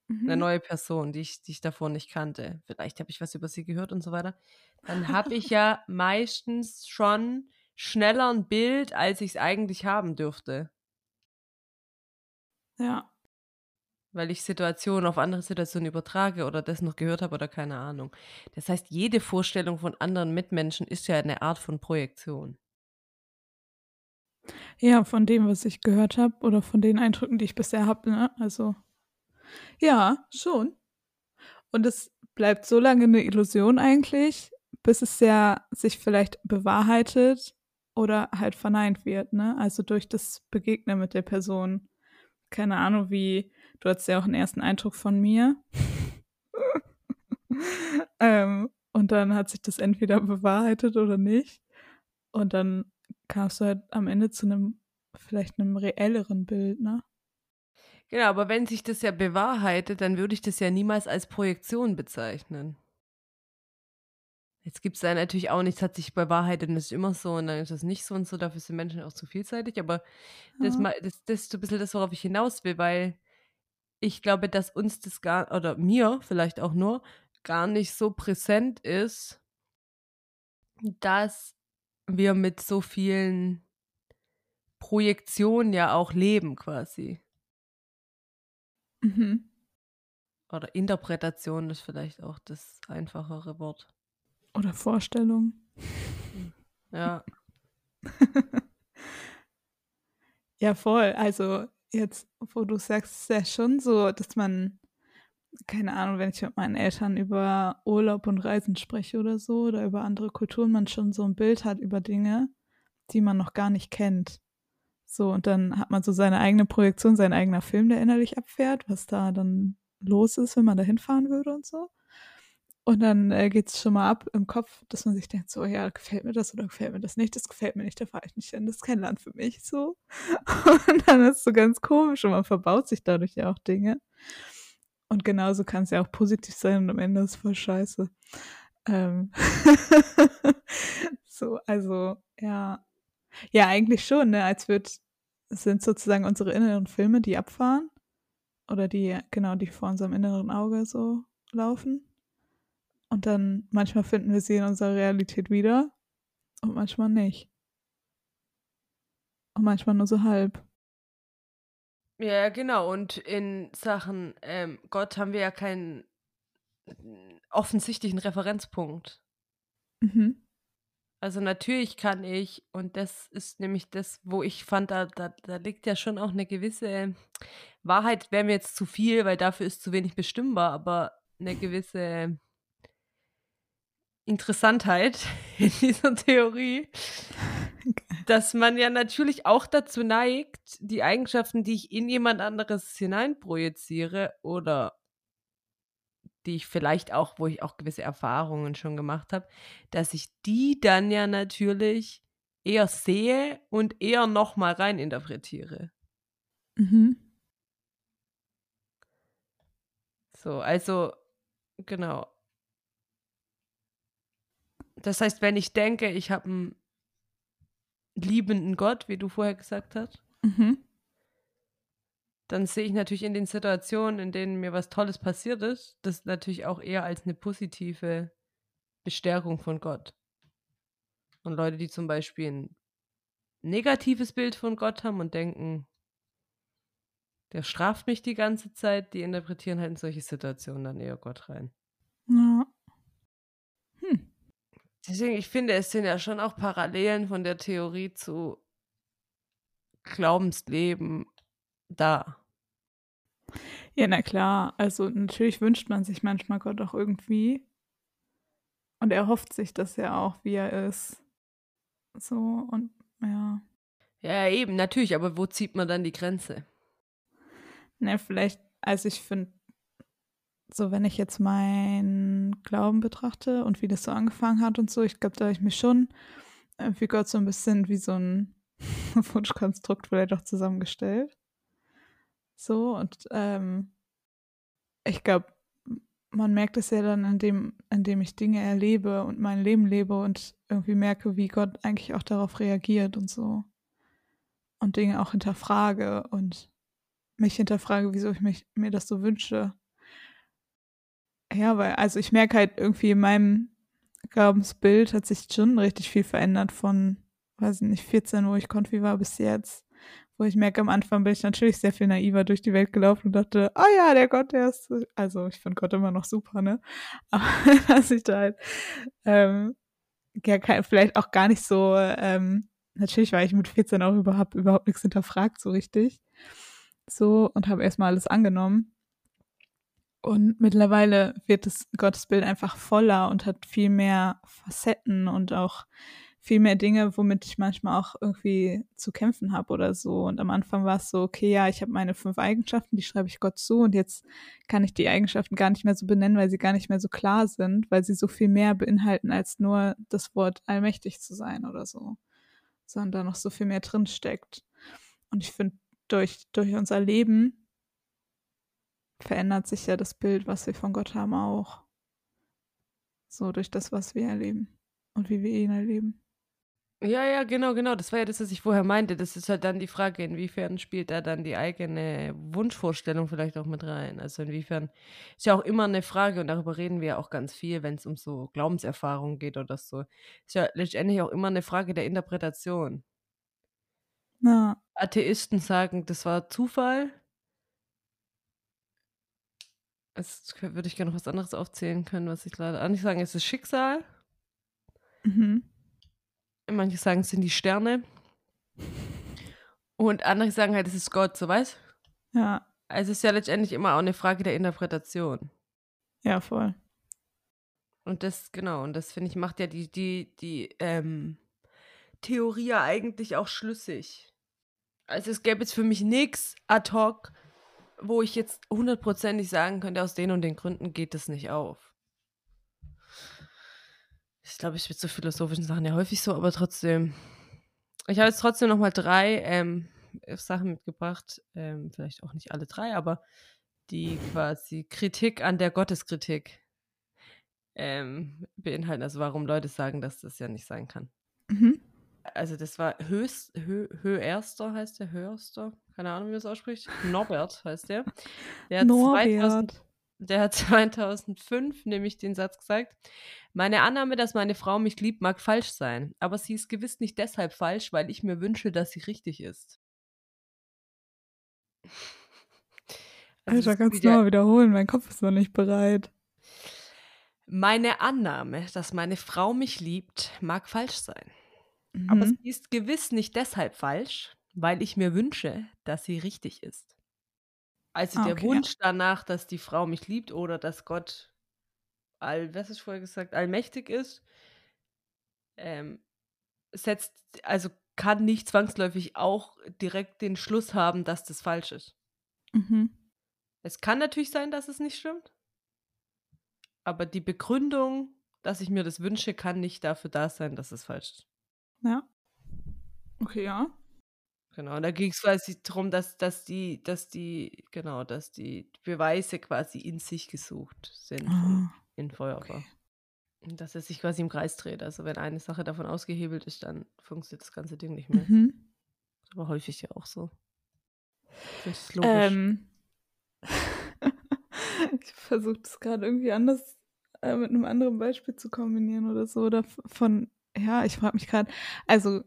mhm. eine neue Person, die ich, die ich davor nicht kannte, vielleicht habe ich was über sie gehört und so weiter, dann habe ich ja meistens schon schneller ein Bild, als ich es eigentlich haben dürfte. Ja weil ich Situationen auf andere Situationen übertrage oder das noch gehört habe oder keine Ahnung. Das heißt, jede Vorstellung von anderen Mitmenschen ist ja eine Art von Projektion. Ja, von dem, was ich gehört habe oder von den Eindrücken, die ich bisher habe. Ne? Also, ja, schon. Und es bleibt so lange eine Illusion eigentlich, bis es ja sich vielleicht bewahrheitet oder halt verneint wird. Ne? Also durch das Begegnen mit der Person. Keine Ahnung, wie Du hattest ja auch einen ersten Eindruck von mir. ähm, und dann hat sich das entweder bewahrheitet oder nicht. Und dann kamst du halt am Ende zu einem, vielleicht einem reelleren Bild, ne? Genau, aber wenn sich das ja bewahrheitet, dann würde ich das ja niemals als Projektion bezeichnen. Jetzt gibt es da natürlich auch nichts, hat sich bewahrheitet und ist immer so und dann ist das nicht so und so, dafür sind Menschen auch zu vielseitig, aber ja. das, das, das ist so ein bisschen das, worauf ich hinaus will, weil ich glaube, dass uns das gar, oder mir vielleicht auch nur, gar nicht so präsent ist, dass wir mit so vielen Projektionen ja auch leben quasi. Mhm. Oder Interpretation ist vielleicht auch das einfachere Wort. Oder Vorstellung. Ja. ja, voll. Also jetzt, wo du sagst, ist ja schon so, dass man, keine Ahnung, wenn ich mit meinen Eltern über Urlaub und Reisen spreche oder so, oder über andere Kulturen, man schon so ein Bild hat über Dinge, die man noch gar nicht kennt. So, und dann hat man so seine eigene Projektion, sein eigener Film, der innerlich abfährt, was da dann los ist, wenn man da hinfahren würde und so. Und dann äh, geht es schon mal ab im Kopf, dass man sich denkt, so, ja, gefällt mir das oder gefällt mir das nicht, das gefällt mir nicht, da fahre ich nicht hin, das ist kein Land für mich, so. Und dann ist es so ganz komisch und man verbaut sich dadurch ja auch Dinge. Und genauso kann es ja auch positiv sein und am Ende ist es voll scheiße. Ähm so, also, ja. Ja, eigentlich schon, ne, als wird, es sind sozusagen unsere inneren Filme, die abfahren. Oder die, genau, die vor unserem inneren Auge so laufen. Und dann manchmal finden wir sie in unserer Realität wieder und manchmal nicht. Und manchmal nur so halb. Ja, genau. Und in Sachen ähm, Gott haben wir ja keinen offensichtlichen Referenzpunkt. Mhm. Also natürlich kann ich, und das ist nämlich das, wo ich fand, da, da, da liegt ja schon auch eine gewisse Wahrheit, wäre mir jetzt zu viel, weil dafür ist zu wenig bestimmbar, aber eine gewisse Interessantheit in dieser Theorie, dass man ja natürlich auch dazu neigt, die Eigenschaften, die ich in jemand anderes hineinprojiziere oder die ich vielleicht auch, wo ich auch gewisse Erfahrungen schon gemacht habe, dass ich die dann ja natürlich eher sehe und eher nochmal reininterpretiere. Mhm. So, also, genau. Das heißt, wenn ich denke, ich habe einen liebenden Gott, wie du vorher gesagt hast, Mhm. Dann sehe ich natürlich in den Situationen, in denen mir was Tolles passiert ist, das natürlich auch eher als eine positive Bestärkung von Gott. Und Leute, die zum Beispiel ein negatives Bild von Gott haben und denken, der straft mich die ganze Zeit, die interpretieren halt in solche Situationen dann eher Gott rein. Ja. Hm. Deswegen, ich finde, es sind ja schon auch Parallelen von der Theorie zu Glaubensleben da. Ja, na klar. Also natürlich wünscht man sich manchmal Gott auch irgendwie. Und er hofft sich das ja auch, wie er ist. So, und ja. Ja, eben, natürlich, aber wo zieht man dann die Grenze? Ne, vielleicht, also ich finde, so wenn ich jetzt meinen Glauben betrachte und wie das so angefangen hat und so, ich glaube, da habe ich mich schon irgendwie Gott so ein bisschen wie so ein Wunschkonstrukt vielleicht auch zusammengestellt. So, und ähm, ich glaube, man merkt es ja dann, indem, indem ich Dinge erlebe und mein Leben lebe und irgendwie merke, wie Gott eigentlich auch darauf reagiert und so. Und Dinge auch hinterfrage und mich hinterfrage, wieso ich mich, mir das so wünsche. Ja, weil, also ich merke halt irgendwie in meinem Glaubensbild hat sich schon richtig viel verändert von, weiß ich nicht, 14, wo ich konfi war, bis jetzt. Wo ich merke, am Anfang bin ich natürlich sehr viel naiver durch die Welt gelaufen und dachte, oh ja, der Gott, der ist, also ich finde Gott immer noch super, ne? Aber dass ich da halt, ähm, ja, vielleicht auch gar nicht so, ähm, natürlich war ich mit 14 auch überhaupt, überhaupt nichts hinterfragt, so richtig. So, und habe erstmal alles angenommen. Und mittlerweile wird das Gottesbild einfach voller und hat viel mehr Facetten und auch viel mehr Dinge, womit ich manchmal auch irgendwie zu kämpfen habe oder so. Und am Anfang war es so, okay, ja, ich habe meine fünf Eigenschaften, die schreibe ich Gott zu und jetzt kann ich die Eigenschaften gar nicht mehr so benennen, weil sie gar nicht mehr so klar sind, weil sie so viel mehr beinhalten als nur das Wort allmächtig zu sein oder so, sondern da noch so viel mehr drin steckt. Und ich finde, durch, durch unser Leben verändert sich ja das Bild, was wir von Gott haben, auch. So durch das, was wir erleben und wie wir ihn erleben. Ja, ja, genau, genau. Das war ja das, was ich vorher meinte. Das ist halt dann die Frage, inwiefern spielt da dann die eigene Wunschvorstellung vielleicht auch mit rein. Also inwiefern ist ja auch immer eine Frage und darüber reden wir ja auch ganz viel, wenn es um so Glaubenserfahrungen geht oder so. Ist ja letztendlich auch immer eine Frage der Interpretation. Ja. Atheisten sagen, das war Zufall. Jetzt würde ich gerne noch was anderes aufzählen können, was ich leider nicht sagen, es ist Schicksal. Mhm. Manche sagen, es sind die Sterne. Und andere sagen halt, es ist Gott, so weißt Ja. Also es ist ja letztendlich immer auch eine Frage der Interpretation. Ja, voll. Und das, genau, und das finde ich, macht ja die, die, die ähm, Theorie ja eigentlich auch schlüssig. Also es gäbe jetzt für mich nichts ad hoc, wo ich jetzt hundertprozentig sagen könnte, aus den und den Gründen geht es nicht auf. Ich glaube, ich mit so philosophischen Sachen ja häufig so, aber trotzdem. Ich habe jetzt trotzdem nochmal drei ähm, Sachen mitgebracht. Ähm, vielleicht auch nicht alle drei, aber die quasi Kritik an der Gotteskritik ähm, beinhalten. Also warum Leute sagen, dass das ja nicht sein kann. Mhm. Also das war höchst, hö, höherster heißt der, höherster, keine Ahnung, wie man das ausspricht. Norbert heißt der. Der hat, 2000, Norbert. Der hat 2005 nämlich den Satz gesagt, meine Annahme, dass meine Frau mich liebt, mag falsch sein, aber sie ist gewiss nicht deshalb falsch, weil ich mir wünsche, dass sie richtig ist. Also Alter, kannst du wieder- mal wiederholen? Mein Kopf ist noch nicht bereit. Meine Annahme, dass meine Frau mich liebt, mag falsch sein. Aber Mhm. sie ist gewiss nicht deshalb falsch, weil ich mir wünsche, dass sie richtig ist. Also Ah, der okay, ja. Wunsch danach, dass die Frau mich liebt oder dass Gott all, was ist vorher gesagt, allmächtig ist, ähm, setzt, also kann nicht zwangsläufig auch direkt den Schluss haben, dass das falsch ist. Mhm. Es kann natürlich sein, dass es nicht stimmt. Aber die Begründung, dass ich mir das wünsche, kann nicht dafür da sein, dass es falsch ist. Ja. Okay, ja. Genau, da ging es quasi darum, dass, dass die, dass die, genau, dass die Beweise quasi in sich gesucht sind Ah, in Feuerbach. okay. Und dass er sich quasi im Kreis dreht. Also wenn eine Sache davon ausgehebelt ist, dann funktioniert das ganze Ding nicht mehr. Mhm. Aber häufig ja auch so. Das ist logisch. Ähm, ich versuche das gerade irgendwie anders äh, mit einem anderen Beispiel zu kombinieren oder so. Oder von, ja, ich frage mich gerade, also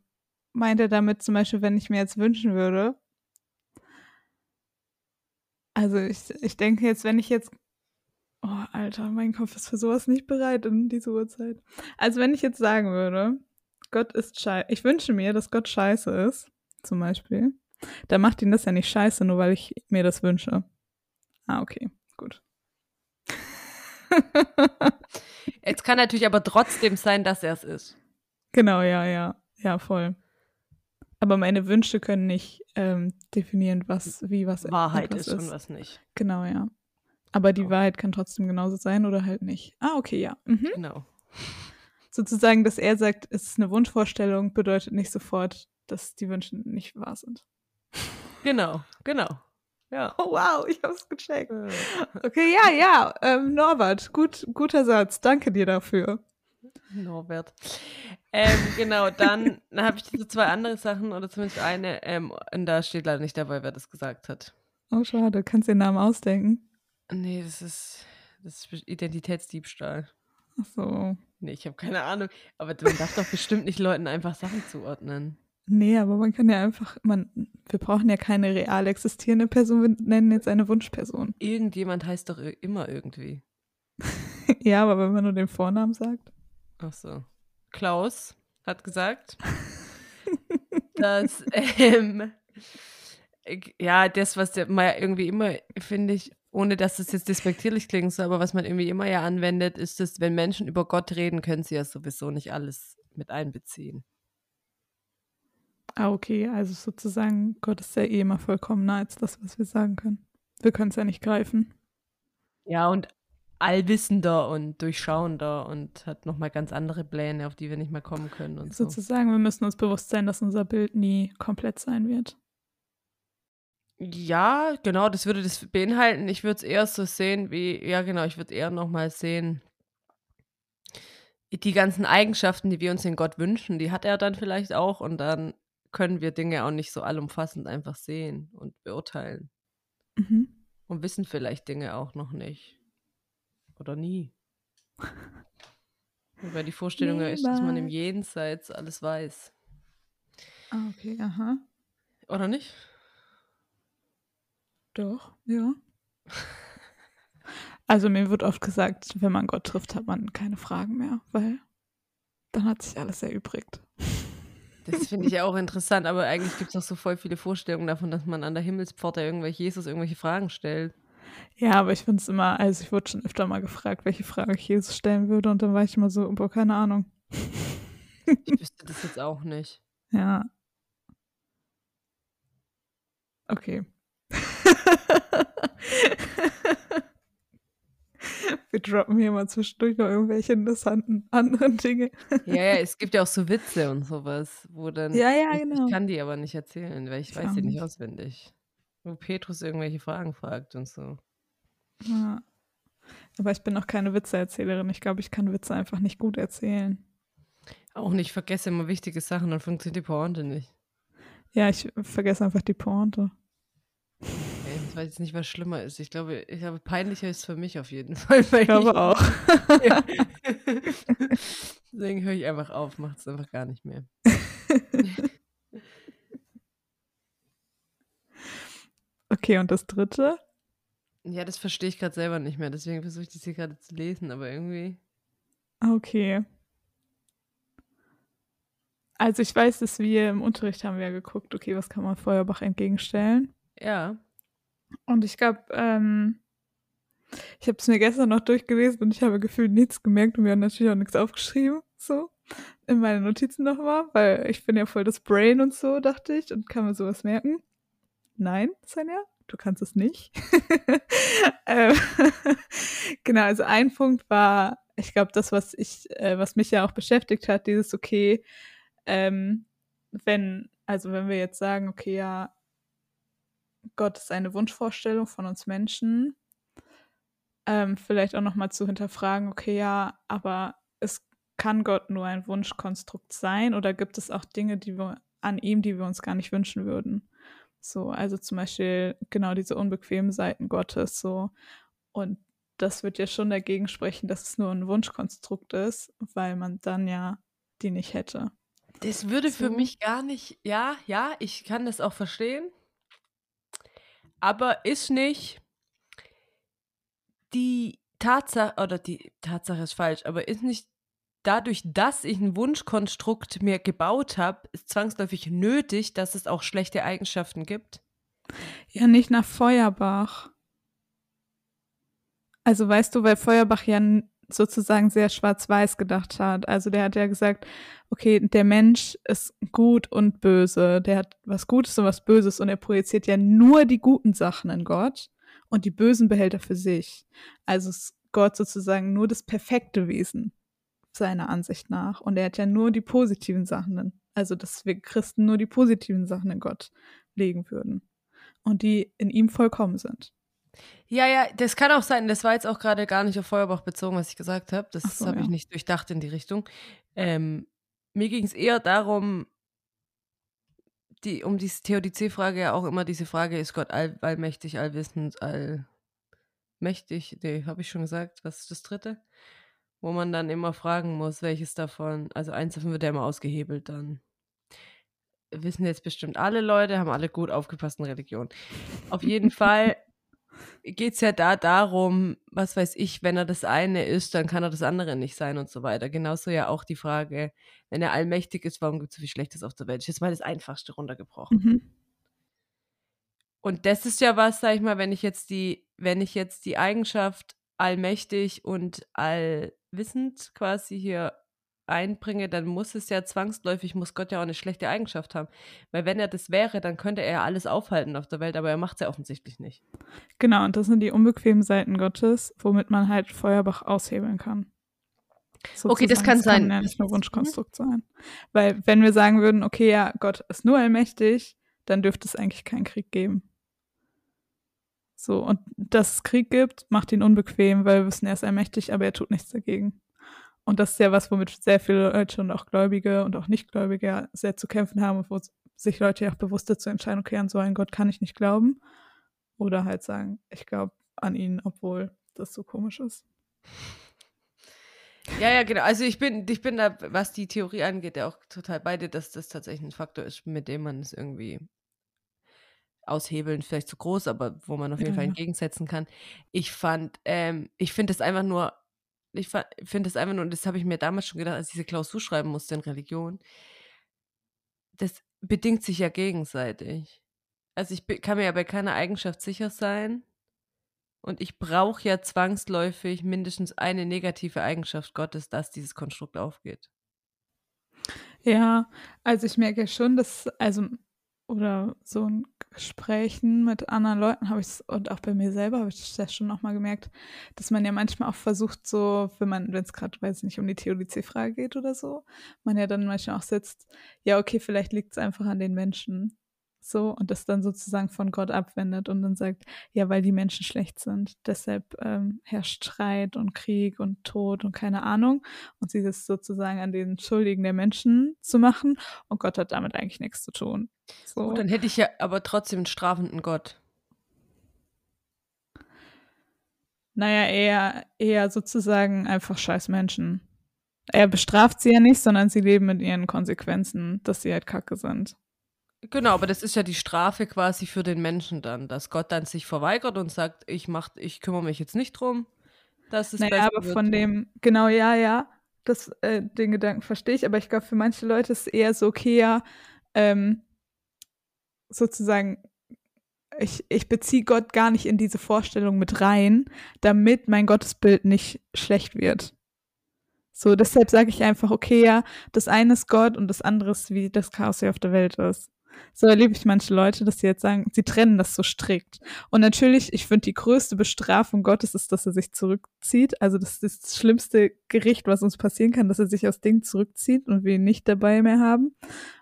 meint er damit zum Beispiel, wenn ich mir jetzt wünschen würde, also ich, ich denke jetzt, wenn ich jetzt, oh Alter, mein Kopf ist für sowas nicht bereit in diese Uhrzeit. Also wenn ich jetzt sagen würde, Gott ist scheiße, ich wünsche mir, dass Gott scheiße ist, zum Beispiel, dann macht ihn das ja nicht scheiße, nur weil ich mir das wünsche. Ah, okay, gut. es kann natürlich aber trotzdem sein, dass er es ist. genau, ja, ja, ja, voll. Aber meine Wünsche können nicht ähm, definieren, was, wie was Wahrheit ist und was nicht. Genau, ja. Aber die Genau. Wahrheit kann trotzdem genauso sein oder halt nicht. Ah, okay, ja. Mhm. Genau. Sozusagen, dass er sagt, es ist eine Wunschvorstellung, bedeutet nicht sofort, dass die Wünsche nicht wahr sind. Genau, genau. Ja. Oh, wow, ich hab's gecheckt. Okay, ja, ja. Ähm, Norbert, gut, guter Satz. Danke dir dafür. Norbert. Ähm, genau, dann, habe ich diese zwei andere Sachen oder zumindest eine, ähm, und da steht leider nicht dabei, wer das gesagt hat. Oh, schade. Kannst du den Namen ausdenken? Nee, das ist, das ist Identitätsdiebstahl. Ach so. Nee, ich habe keine Ahnung. Aber man darf doch bestimmt nicht Leuten einfach Sachen zuordnen. Nee, aber man kann ja einfach, man, wir brauchen ja keine real existierende Person, wir nennen jetzt eine Wunschperson. Irgendjemand heißt doch immer irgendwie. ja, aber wenn man nur den Vornamen sagt. Ach so. Klaus hat gesagt, dass, ähm, ja, das, was der- man ja irgendwie immer, finde ich, ohne dass es jetzt despektierlich klingt, so, aber was man irgendwie immer ja anwendet, ist, dass, wenn Menschen über Gott reden, können sie ja sowieso nicht alles mit einbeziehen. Ah, okay, also sozusagen, Gott ist ja eh immer vollkommener als das, was wir sagen können. Wir können es ja nicht greifen. Ja, und allwissender und durchschauender und hat nochmal ganz andere Pläne, auf die wir nicht mehr kommen können und so. Sozusagen, wir müssen uns bewusst sein, dass unser Bild nie komplett sein wird. Ja, genau, das würde das beinhalten. Ich würde es eher so sehen wie, ja genau, ich würde eher nochmal sehen, die ganzen Eigenschaften, die wir uns in Gott wünschen, die hat er dann vielleicht auch und dann können wir Dinge auch nicht so allumfassend einfach sehen und beurteilen Mhm. und wissen vielleicht Dinge auch noch nicht. Oder nie. Weil die Vorstellung ja ist, dass man im. Jenseits alles weiß. Ah, okay, aha. Oder nicht? Doch, ja. Also mir wird oft gesagt, wenn man Gott trifft, hat man keine Fragen mehr, weil dann hat sich alles erübrigt. Das finde ich ja auch interessant, aber eigentlich gibt es auch so voll viele Vorstellungen davon, dass man an der Himmelspforte irgendwelche Jesus irgendwelche Fragen stellt. Ja, aber ich finde es immer, also ich wurde schon öfter mal gefragt, welche Frage ich Jesus stellen würde und dann war ich immer so, boah, keine Ahnung. Ich wüsste das jetzt auch nicht. Ja. Okay. Wir droppen hier mal zwischendurch noch irgendwelche interessanten anderen Dinge. Ja, ja, es gibt ja auch so Witze und sowas, wo dann. Ja, ja, ich, genau. ich kann die aber nicht erzählen, weil ich Ich weiß sie nicht. auswendig. Wo Petrus irgendwelche Fragen fragt und so. Ja. Aber ich bin noch keine Witzeerzählerin. Ich glaube, ich kann Witze einfach nicht gut erzählen. Auch nicht, vergesse immer wichtige Sachen, dann funktioniert die Pointe nicht. Ja, ich vergesse einfach die Pointe. Okay, ich weiß jetzt nicht, was schlimmer ist. Ich glaube, ich glaube, peinlicher ist für mich auf jeden Fall. Ich glaube auch. Ja. Deswegen höre ich einfach auf, macht es einfach gar nicht mehr. Okay, und das dritte? Ja, das verstehe ich gerade selber nicht mehr, deswegen versuche ich das hier gerade zu lesen, aber irgendwie. Okay. Also ich weiß, dass wir im Unterricht haben wir ja geguckt, okay, was kann man Feuerbach entgegenstellen? Ja. Und ich glaube, ähm, Ich habe es mir gestern noch durchgelesen und ich habe gefühlt nichts gemerkt und mir haben natürlich auch nichts aufgeschrieben, so in meine Notizen nochmal, weil ich bin ja voll das Brain und so, dachte ich, und kann mir sowas merken. Nein, Svenja, du kannst es nicht. ähm, genau, also ein Punkt war, ich glaube, das, was ich, äh, was mich ja auch beschäftigt hat, dieses okay, ähm, wenn, also wenn wir jetzt sagen, okay, ja, Gott ist eine Wunschvorstellung von uns Menschen, ähm, vielleicht auch nochmal zu hinterfragen, okay, ja, aber es kann Gott nur ein Wunschkonstrukt sein oder gibt es auch Dinge, die wir an ihm, die wir uns gar nicht wünschen würden? So, also zum Beispiel genau diese unbequemen Seiten Gottes, so. Und das wird ja schon dagegen sprechen, dass es nur ein Wunschkonstrukt ist, weil man dann ja die nicht hätte. Das würde so. für mich gar nicht, ja, ja, ich kann das auch verstehen. Aber ist nicht die Tatsache, oder die Tatsache ist falsch, aber ist nicht dadurch, dass ich ein Wunschkonstrukt mir gebaut habe, ist zwangsläufig nötig, dass es auch schlechte Eigenschaften gibt? Ja, nicht nach Feuerbach. Also weißt du, weil Feuerbach ja sozusagen sehr schwarz-weiß gedacht hat. Also der hat ja gesagt, okay, der Mensch ist gut und böse. Der hat was Gutes und was Böses und er projiziert ja nur die guten Sachen in Gott und die bösen behält er für sich. Also ist Gott sozusagen nur das perfekte Wesen seiner Ansicht nach. Und er hat ja nur die positiven Sachen, also dass wir Christen nur die positiven Sachen in Gott legen würden. Und die in ihm vollkommen sind. Ja, ja, das kann auch sein. Das war jetzt auch gerade gar nicht auf Feuerbach bezogen, was ich gesagt habe. Das so, habe ja. ich nicht durchdacht in die Richtung. Ähm, mir ging es eher darum, die, um diese Theodizee-Frage ja auch immer diese Frage, ist Gott all, allmächtig, allwissend, allmächtig? Nee, habe ich schon gesagt. Was ist das dritte? Wo man dann immer fragen muss, welches davon, also eins davon wird ja immer ausgehebelt dann. Wissen jetzt bestimmt alle Leute, haben alle gut aufgepasst in Religion. Auf jeden Fall geht es ja da darum, was weiß ich, wenn er das eine ist, dann kann er das andere nicht sein und so weiter. Genauso ja auch die Frage, wenn er allmächtig ist, warum gibt es so viel Schlechtes auf der Welt? Ist mal das Einfachste runtergebrochen. Mhm. Und das ist ja was, sag ich mal, wenn ich jetzt die, wenn ich jetzt die Eigenschaft allmächtig und all wissend quasi hier einbringe, dann muss es ja zwangsläufig, muss Gott ja auch eine schlechte Eigenschaft haben. Weil wenn er das wäre, dann könnte er ja alles aufhalten auf der Welt, aber er macht es ja offensichtlich nicht. Genau, und das sind die unbequemen Seiten Gottes, womit man halt Feuerbach aushebeln kann. Sozusagen. Okay, das kann das sein. Kann ja nicht nur Wunschkonstrukt mhm. sein. Weil wenn wir sagen würden, okay, ja, Gott ist nur allmächtig, dann dürfte es eigentlich keinen Krieg geben. So, und dass es Krieg gibt, macht ihn unbequem, weil wir wissen, er ist allmächtig, aber er tut nichts dagegen. Und das ist ja was, womit sehr viele Leute und auch Gläubige und auch Nichtgläubige sehr zu kämpfen haben und wo sich Leute ja auch bewusst dazu entscheiden, okay, an so einen Gott kann ich nicht glauben. Oder halt sagen, ich glaube an ihn, obwohl das so komisch ist. Ja, ja, genau. Also ich bin, ich bin da, was die Theorie angeht, ja auch total bei dir, dass das tatsächlich ein Faktor ist, mit dem man es irgendwie aushebeln vielleicht zu groß, aber wo man auf jeden ja, Fall entgegensetzen kann. Ich fand, ähm, ich finde es einfach nur, ich finde es einfach nur, und das habe ich mir damals schon gedacht, als ich diese Klausur schreiben musste in Religion, das bedingt sich ja gegenseitig. Also ich kann mir ja bei keiner Eigenschaft sicher sein. Und ich brauche ja zwangsläufig mindestens eine negative Eigenschaft Gottes, dass dieses Konstrukt aufgeht. Ja, also ich merke schon, dass, also oder so in Gesprächen mit anderen Leuten habe ich es und auch bei mir selber habe ich das schon nochmal gemerkt, dass man ja manchmal auch versucht, so, wenn man, wenn es gerade, weiß ich nicht, um die Theodizee-Frage geht oder so, man ja dann manchmal auch sitzt, ja, okay, vielleicht liegt es einfach an den Menschen so und das dann sozusagen von Gott abwendet und dann sagt, ja, weil die Menschen schlecht sind, deshalb ähm, herrscht Streit und Krieg und Tod und keine Ahnung. Und sie das sozusagen an den Schuldigen der Menschen zu machen. Und Gott hat damit eigentlich nichts zu tun. So. Gut, dann hätte ich ja aber trotzdem einen strafenden Gott. Naja, eher, eher sozusagen einfach scheiß Menschen. Er bestraft sie ja nicht, sondern sie leben mit ihren Konsequenzen, dass sie halt kacke sind. Genau, aber das ist ja die Strafe quasi für den Menschen dann, dass Gott dann sich verweigert und sagt, ich mach, ich kümmere mich jetzt nicht drum. Das ist naja, aber wird. von dem, genau, ja, ja, das, äh, den Gedanken verstehe ich, aber ich glaube, für manche Leute ist es eher so, okay, ja, ähm, sozusagen, ich, ich beziehe Gott gar nicht in diese Vorstellung mit rein, damit mein Gottesbild nicht schlecht wird. So, deshalb sage ich einfach, okay, ja, das eine ist Gott und das andere ist, wie das Chaos hier auf der Welt ist. So erlebe ich manche Leute, dass sie jetzt sagen, sie trennen das so strikt. Und natürlich, ich finde, die größte Bestrafung Gottes ist, dass er sich zurückzieht. Also das ist das schlimmste Gericht, was uns passieren kann, dass er sich aus Dingen zurückzieht und wir ihn nicht dabei mehr haben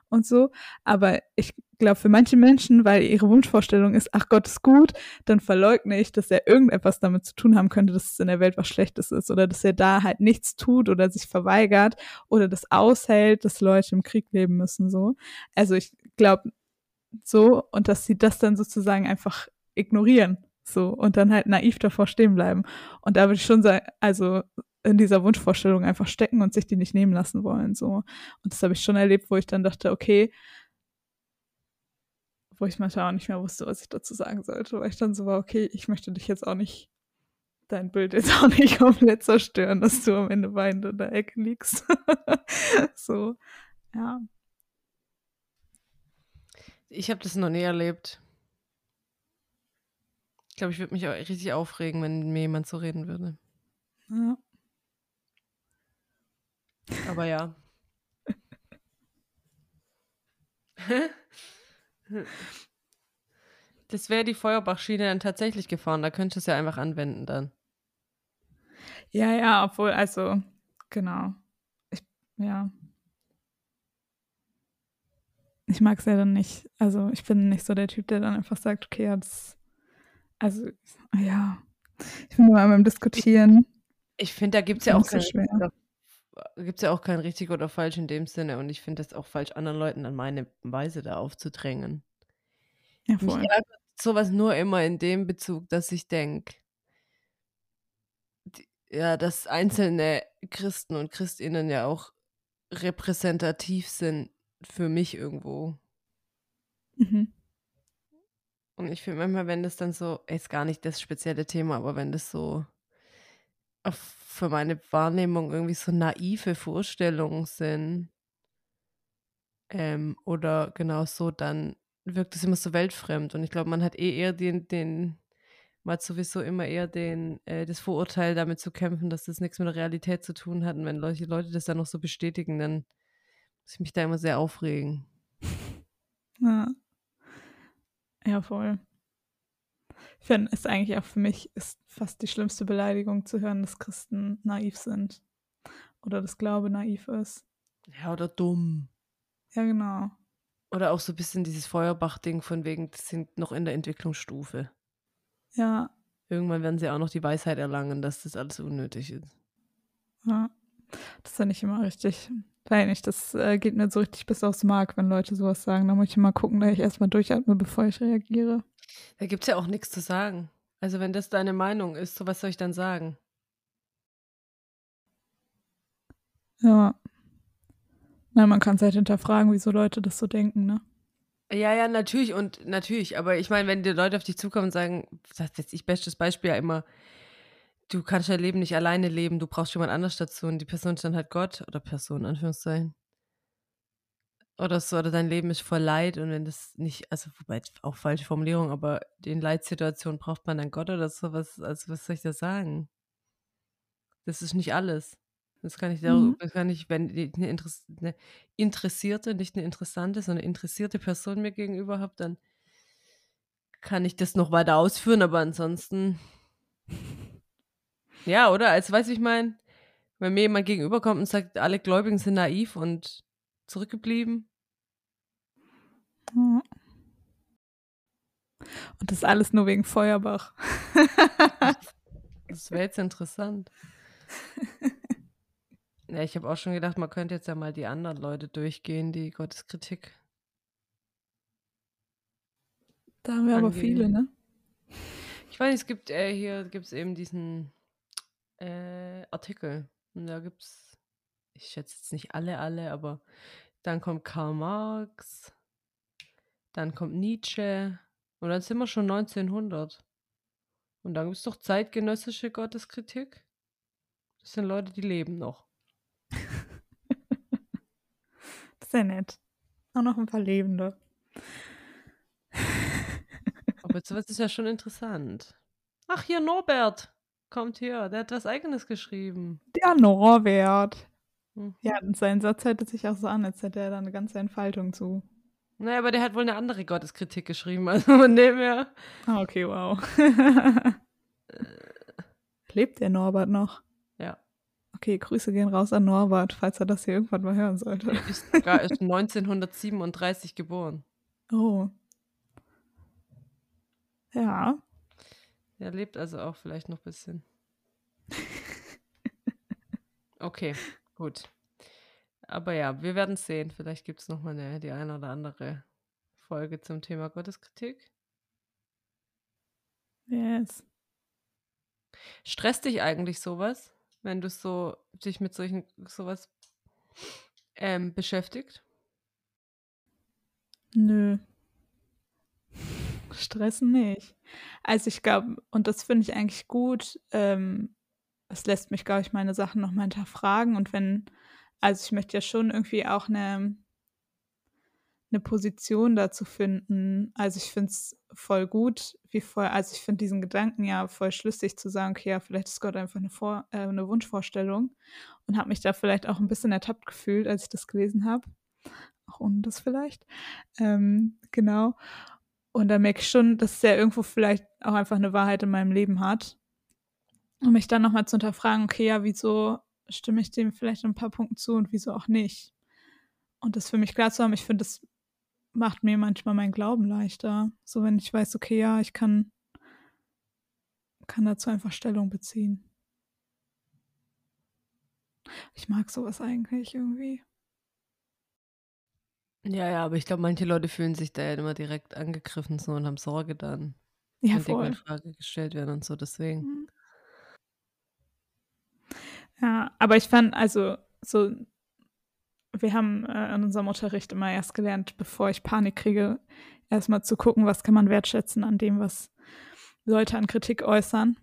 und so. Aber ich glaube, für manche Menschen, weil ihre Wunschvorstellung ist, ach Gott ist gut, dann verleugne ich, dass er irgendetwas damit zu tun haben könnte, dass es in der Welt was Schlechtes ist oder dass er da halt nichts tut oder sich verweigert oder das aushält, dass Leute im Krieg leben müssen, so. Also ich glaube, so und dass sie das dann sozusagen einfach ignorieren, so und dann halt naiv davor stehen bleiben. Und da würde ich schon sagen, also in dieser Wunschvorstellung einfach stecken und sich die nicht nehmen lassen wollen. So. Und das habe ich schon erlebt, wo ich dann dachte, okay, wo ich manchmal auch nicht mehr wusste, was ich dazu sagen sollte, weil ich dann so war, okay, ich möchte dich jetzt auch nicht, dein Bild jetzt auch nicht komplett zerstören, dass du am Ende weinend in der Ecke liegst. so, ja. Ich habe das noch nie erlebt. Ich glaube, ich würde mich auch richtig aufregen, wenn mir jemand so reden würde. Ja. Aber ja. Das wäre die Feuerbachschiene dann tatsächlich gefahren. Da könntest du es ja einfach anwenden dann. Ja, ja, obwohl, also, genau. Ich, ja. Ich mag es ja dann nicht. Also, ich bin nicht so der Typ, der dann einfach sagt, okay, ja, das. Also, ja. Ich bin immer beim Diskutieren. Ich finde, da gibt es ja auch so schwer gibt es ja auch kein richtig oder falsch in dem Sinne und ich finde es auch falsch, anderen Leuten an meine Weise da aufzudrängen. Ja, voll. Mich ärgert sowas nur immer in dem Bezug, dass ich denke, ja, dass einzelne Christen und Christinnen ja auch repräsentativ sind für mich irgendwo. Mhm. Und ich finde manchmal, wenn das dann so, ist gar nicht das spezielle Thema, aber wenn das so für meine Wahrnehmung irgendwie so naive Vorstellungen sind. Ähm, oder genau so, dann wirkt es immer so weltfremd. Und ich glaube, man hat eh eher den, den, man hat sowieso immer eher den, äh, das Vorurteil damit zu kämpfen, dass das nichts mit der Realität zu tun hat. Und wenn solche Leute das dann noch so bestätigen, dann muss ich mich da immer sehr aufregen. Ja. Ja, voll. Ich finde, es eigentlich auch für mich ist fast die schlimmste Beleidigung zu hören, dass Christen naiv sind. Oder dass Glaube naiv ist. Ja, oder dumm. Ja, genau. Oder auch so ein bisschen dieses Feuerbach-Ding von wegen, die sind noch in der Entwicklungsstufe. Ja. Irgendwann werden sie auch noch die Weisheit erlangen, dass das alles unnötig ist. Ja. Das ist ja nicht immer richtig. Weil nicht, das äh, geht mir so richtig bis aufs Mark, wenn Leute sowas sagen. Da muss ich immer gucken, dass ich erstmal durchatme, bevor ich reagiere. Da gibt es ja auch nichts zu sagen. Also wenn das deine Meinung ist, so was soll ich dann sagen? Ja. Na, man kann es halt hinterfragen, wieso Leute das so denken, ne? Ja, ja, natürlich und natürlich. Aber ich meine, wenn die Leute auf dich zukommen und sagen, das ist ich bestes Beispiel ja immer, du kannst dein Leben nicht alleine leben, du brauchst jemand anders dazu und die Person ist dann halt Gott oder Person, Anführungszeichen. Oder so, oder dein Leben ist voll Leid und wenn das nicht, also wobei auch falsche Formulierung, aber in Leitsituationen braucht man dann Gott oder sowas, also was soll ich da sagen? Das ist nicht alles. Das kann ich darüber, mhm. das kann ich, wenn eine, Interess eine, interessierte, nicht eine interessante, sondern eine interessierte Person mir gegenüber habe, dann kann ich das noch weiter ausführen, aber ansonsten, ja, oder? Als weiß ich mein, wenn mir jemand gegenüberkommt und sagt, alle Gläubigen sind naiv und zurückgeblieben. Und das alles nur wegen Feuerbach. das wäre jetzt interessant. Ja, ich habe auch schon gedacht, man könnte jetzt ja mal die anderen Leute durchgehen, die Gotteskritik. Da haben wir angehen. aber viele, ne? Ich weiß, es gibt äh, hier gibt es eben diesen äh, Artikel. Und da gibt es ich schätze jetzt nicht alle, alle, aber dann kommt Karl Marx, dann kommt Nietzsche und dann sind wir schon 1900. Und dann gibt es doch zeitgenössische Gotteskritik. Das sind Leute, die leben noch. das ist ja nett. Auch noch ein paar Lebende. Aber Aber sowas ist ja schon interessant. Ach, hier Norbert kommt hier. Der hat was Eigenes geschrieben. Der Norbert. Mhm. Ja, und sein Satz hörte sich auch so an, als hätte er da eine ganze Entfaltung zu. Naja, aber der hat wohl eine andere Gotteskritik geschrieben. Also von dem her. Ah, okay, wow. Lebt der Norbert noch? Ja. Okay, Grüße gehen raus an Norbert, falls er das hier irgendwann mal hören sollte. Er ist sogar erst 1937 geboren. Oh. Ja. Er lebt also auch vielleicht noch ein bisschen. Okay, gut. Aber ja, wir werden sehen. Vielleicht gibt es noch mal eine, die eine oder andere Folge zum Thema Gotteskritik. Yes. Stresst dich eigentlich sowas, wenn du so dich mit solchen sowas ähm, beschäftigt? Nö. Stressen nicht. Also ich glaube, und das finde ich eigentlich gut, ähm, es lässt mich, glaube ich, meine Sachen nochmal hinterfragen. Und wenn, also ich möchte ja schon irgendwie auch eine, eine Position dazu finden. Also ich finde es voll gut, wie voll, also ich finde diesen Gedanken ja voll schlüssig zu sagen, okay, ja, vielleicht ist Gott einfach eine, Vor äh, eine Wunschvorstellung und habe mich da vielleicht auch ein bisschen ertappt gefühlt, als ich das gelesen habe. Auch ohne das vielleicht. Ähm, genau. Und da merke ich schon, dass es ja irgendwo vielleicht auch einfach eine Wahrheit in meinem Leben hat. Und mich dann nochmal zu hinterfragen, okay, ja, wieso stimme ich dem vielleicht ein paar Punkten zu und wieso auch nicht? Und das für mich klar zu haben, ich finde, das macht mir manchmal meinen Glauben leichter. So wenn ich weiß, okay, ja, ich kann, kann dazu einfach Stellung beziehen. Ich mag sowas eigentlich irgendwie. Ja, ja, aber ich glaube, manche Leute fühlen sich da ja immer direkt angegriffen so und haben Sorge dann, Ja, wenn Dinge in voll. Frage gestellt werden und so. Deswegen. Mhm. Ja, aber ich fand, also, so, wir haben äh, in unserem Unterricht immer erst gelernt, bevor ich Panik kriege, erstmal zu gucken, was kann man wertschätzen an dem, was Leute an Kritik äußern.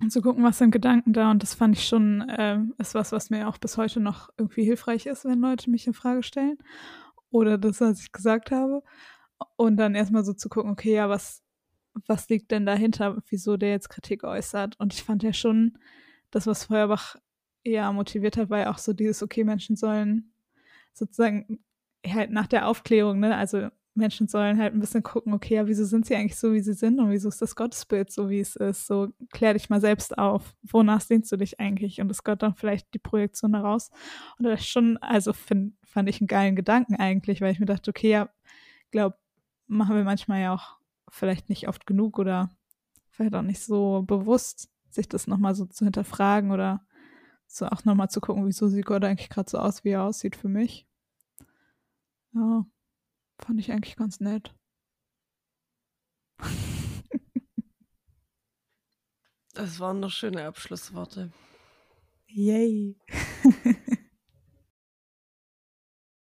Und zu gucken, was sind Gedanken da. Und das fand ich schon, ähm, ist was, was mir auch bis heute noch irgendwie hilfreich ist, wenn Leute mich in Frage stellen. Oder das, was ich gesagt habe. Und dann erstmal so zu gucken, okay, ja, was, was liegt denn dahinter, wieso der jetzt Kritik äußert? Und ich fand ja schon, das, was Feuerbach eher motiviert hat, war ja auch so dieses, okay, Menschen sollen sozusagen halt nach der Aufklärung, ne, also Menschen sollen halt ein bisschen gucken, okay, ja, wieso sind sie eigentlich so, wie sie sind und wieso ist das Gottesbild so, wie es ist? So, klär dich mal selbst auf. Wonach sehnst du dich eigentlich? Und ist Gott dann vielleicht die Projektion daraus? Und das schon, also find, fand ich einen geilen Gedanken eigentlich, weil ich mir dachte, okay, ja, glaube, machen wir manchmal ja auch vielleicht nicht oft genug oder vielleicht auch nicht so bewusst, sich das nochmal so zu hinterfragen oder so auch nochmal zu gucken, wieso sieht Gott eigentlich gerade so aus, wie er aussieht für mich. Ja, fand ich eigentlich ganz nett. Das waren doch schöne Abschlussworte. Yay.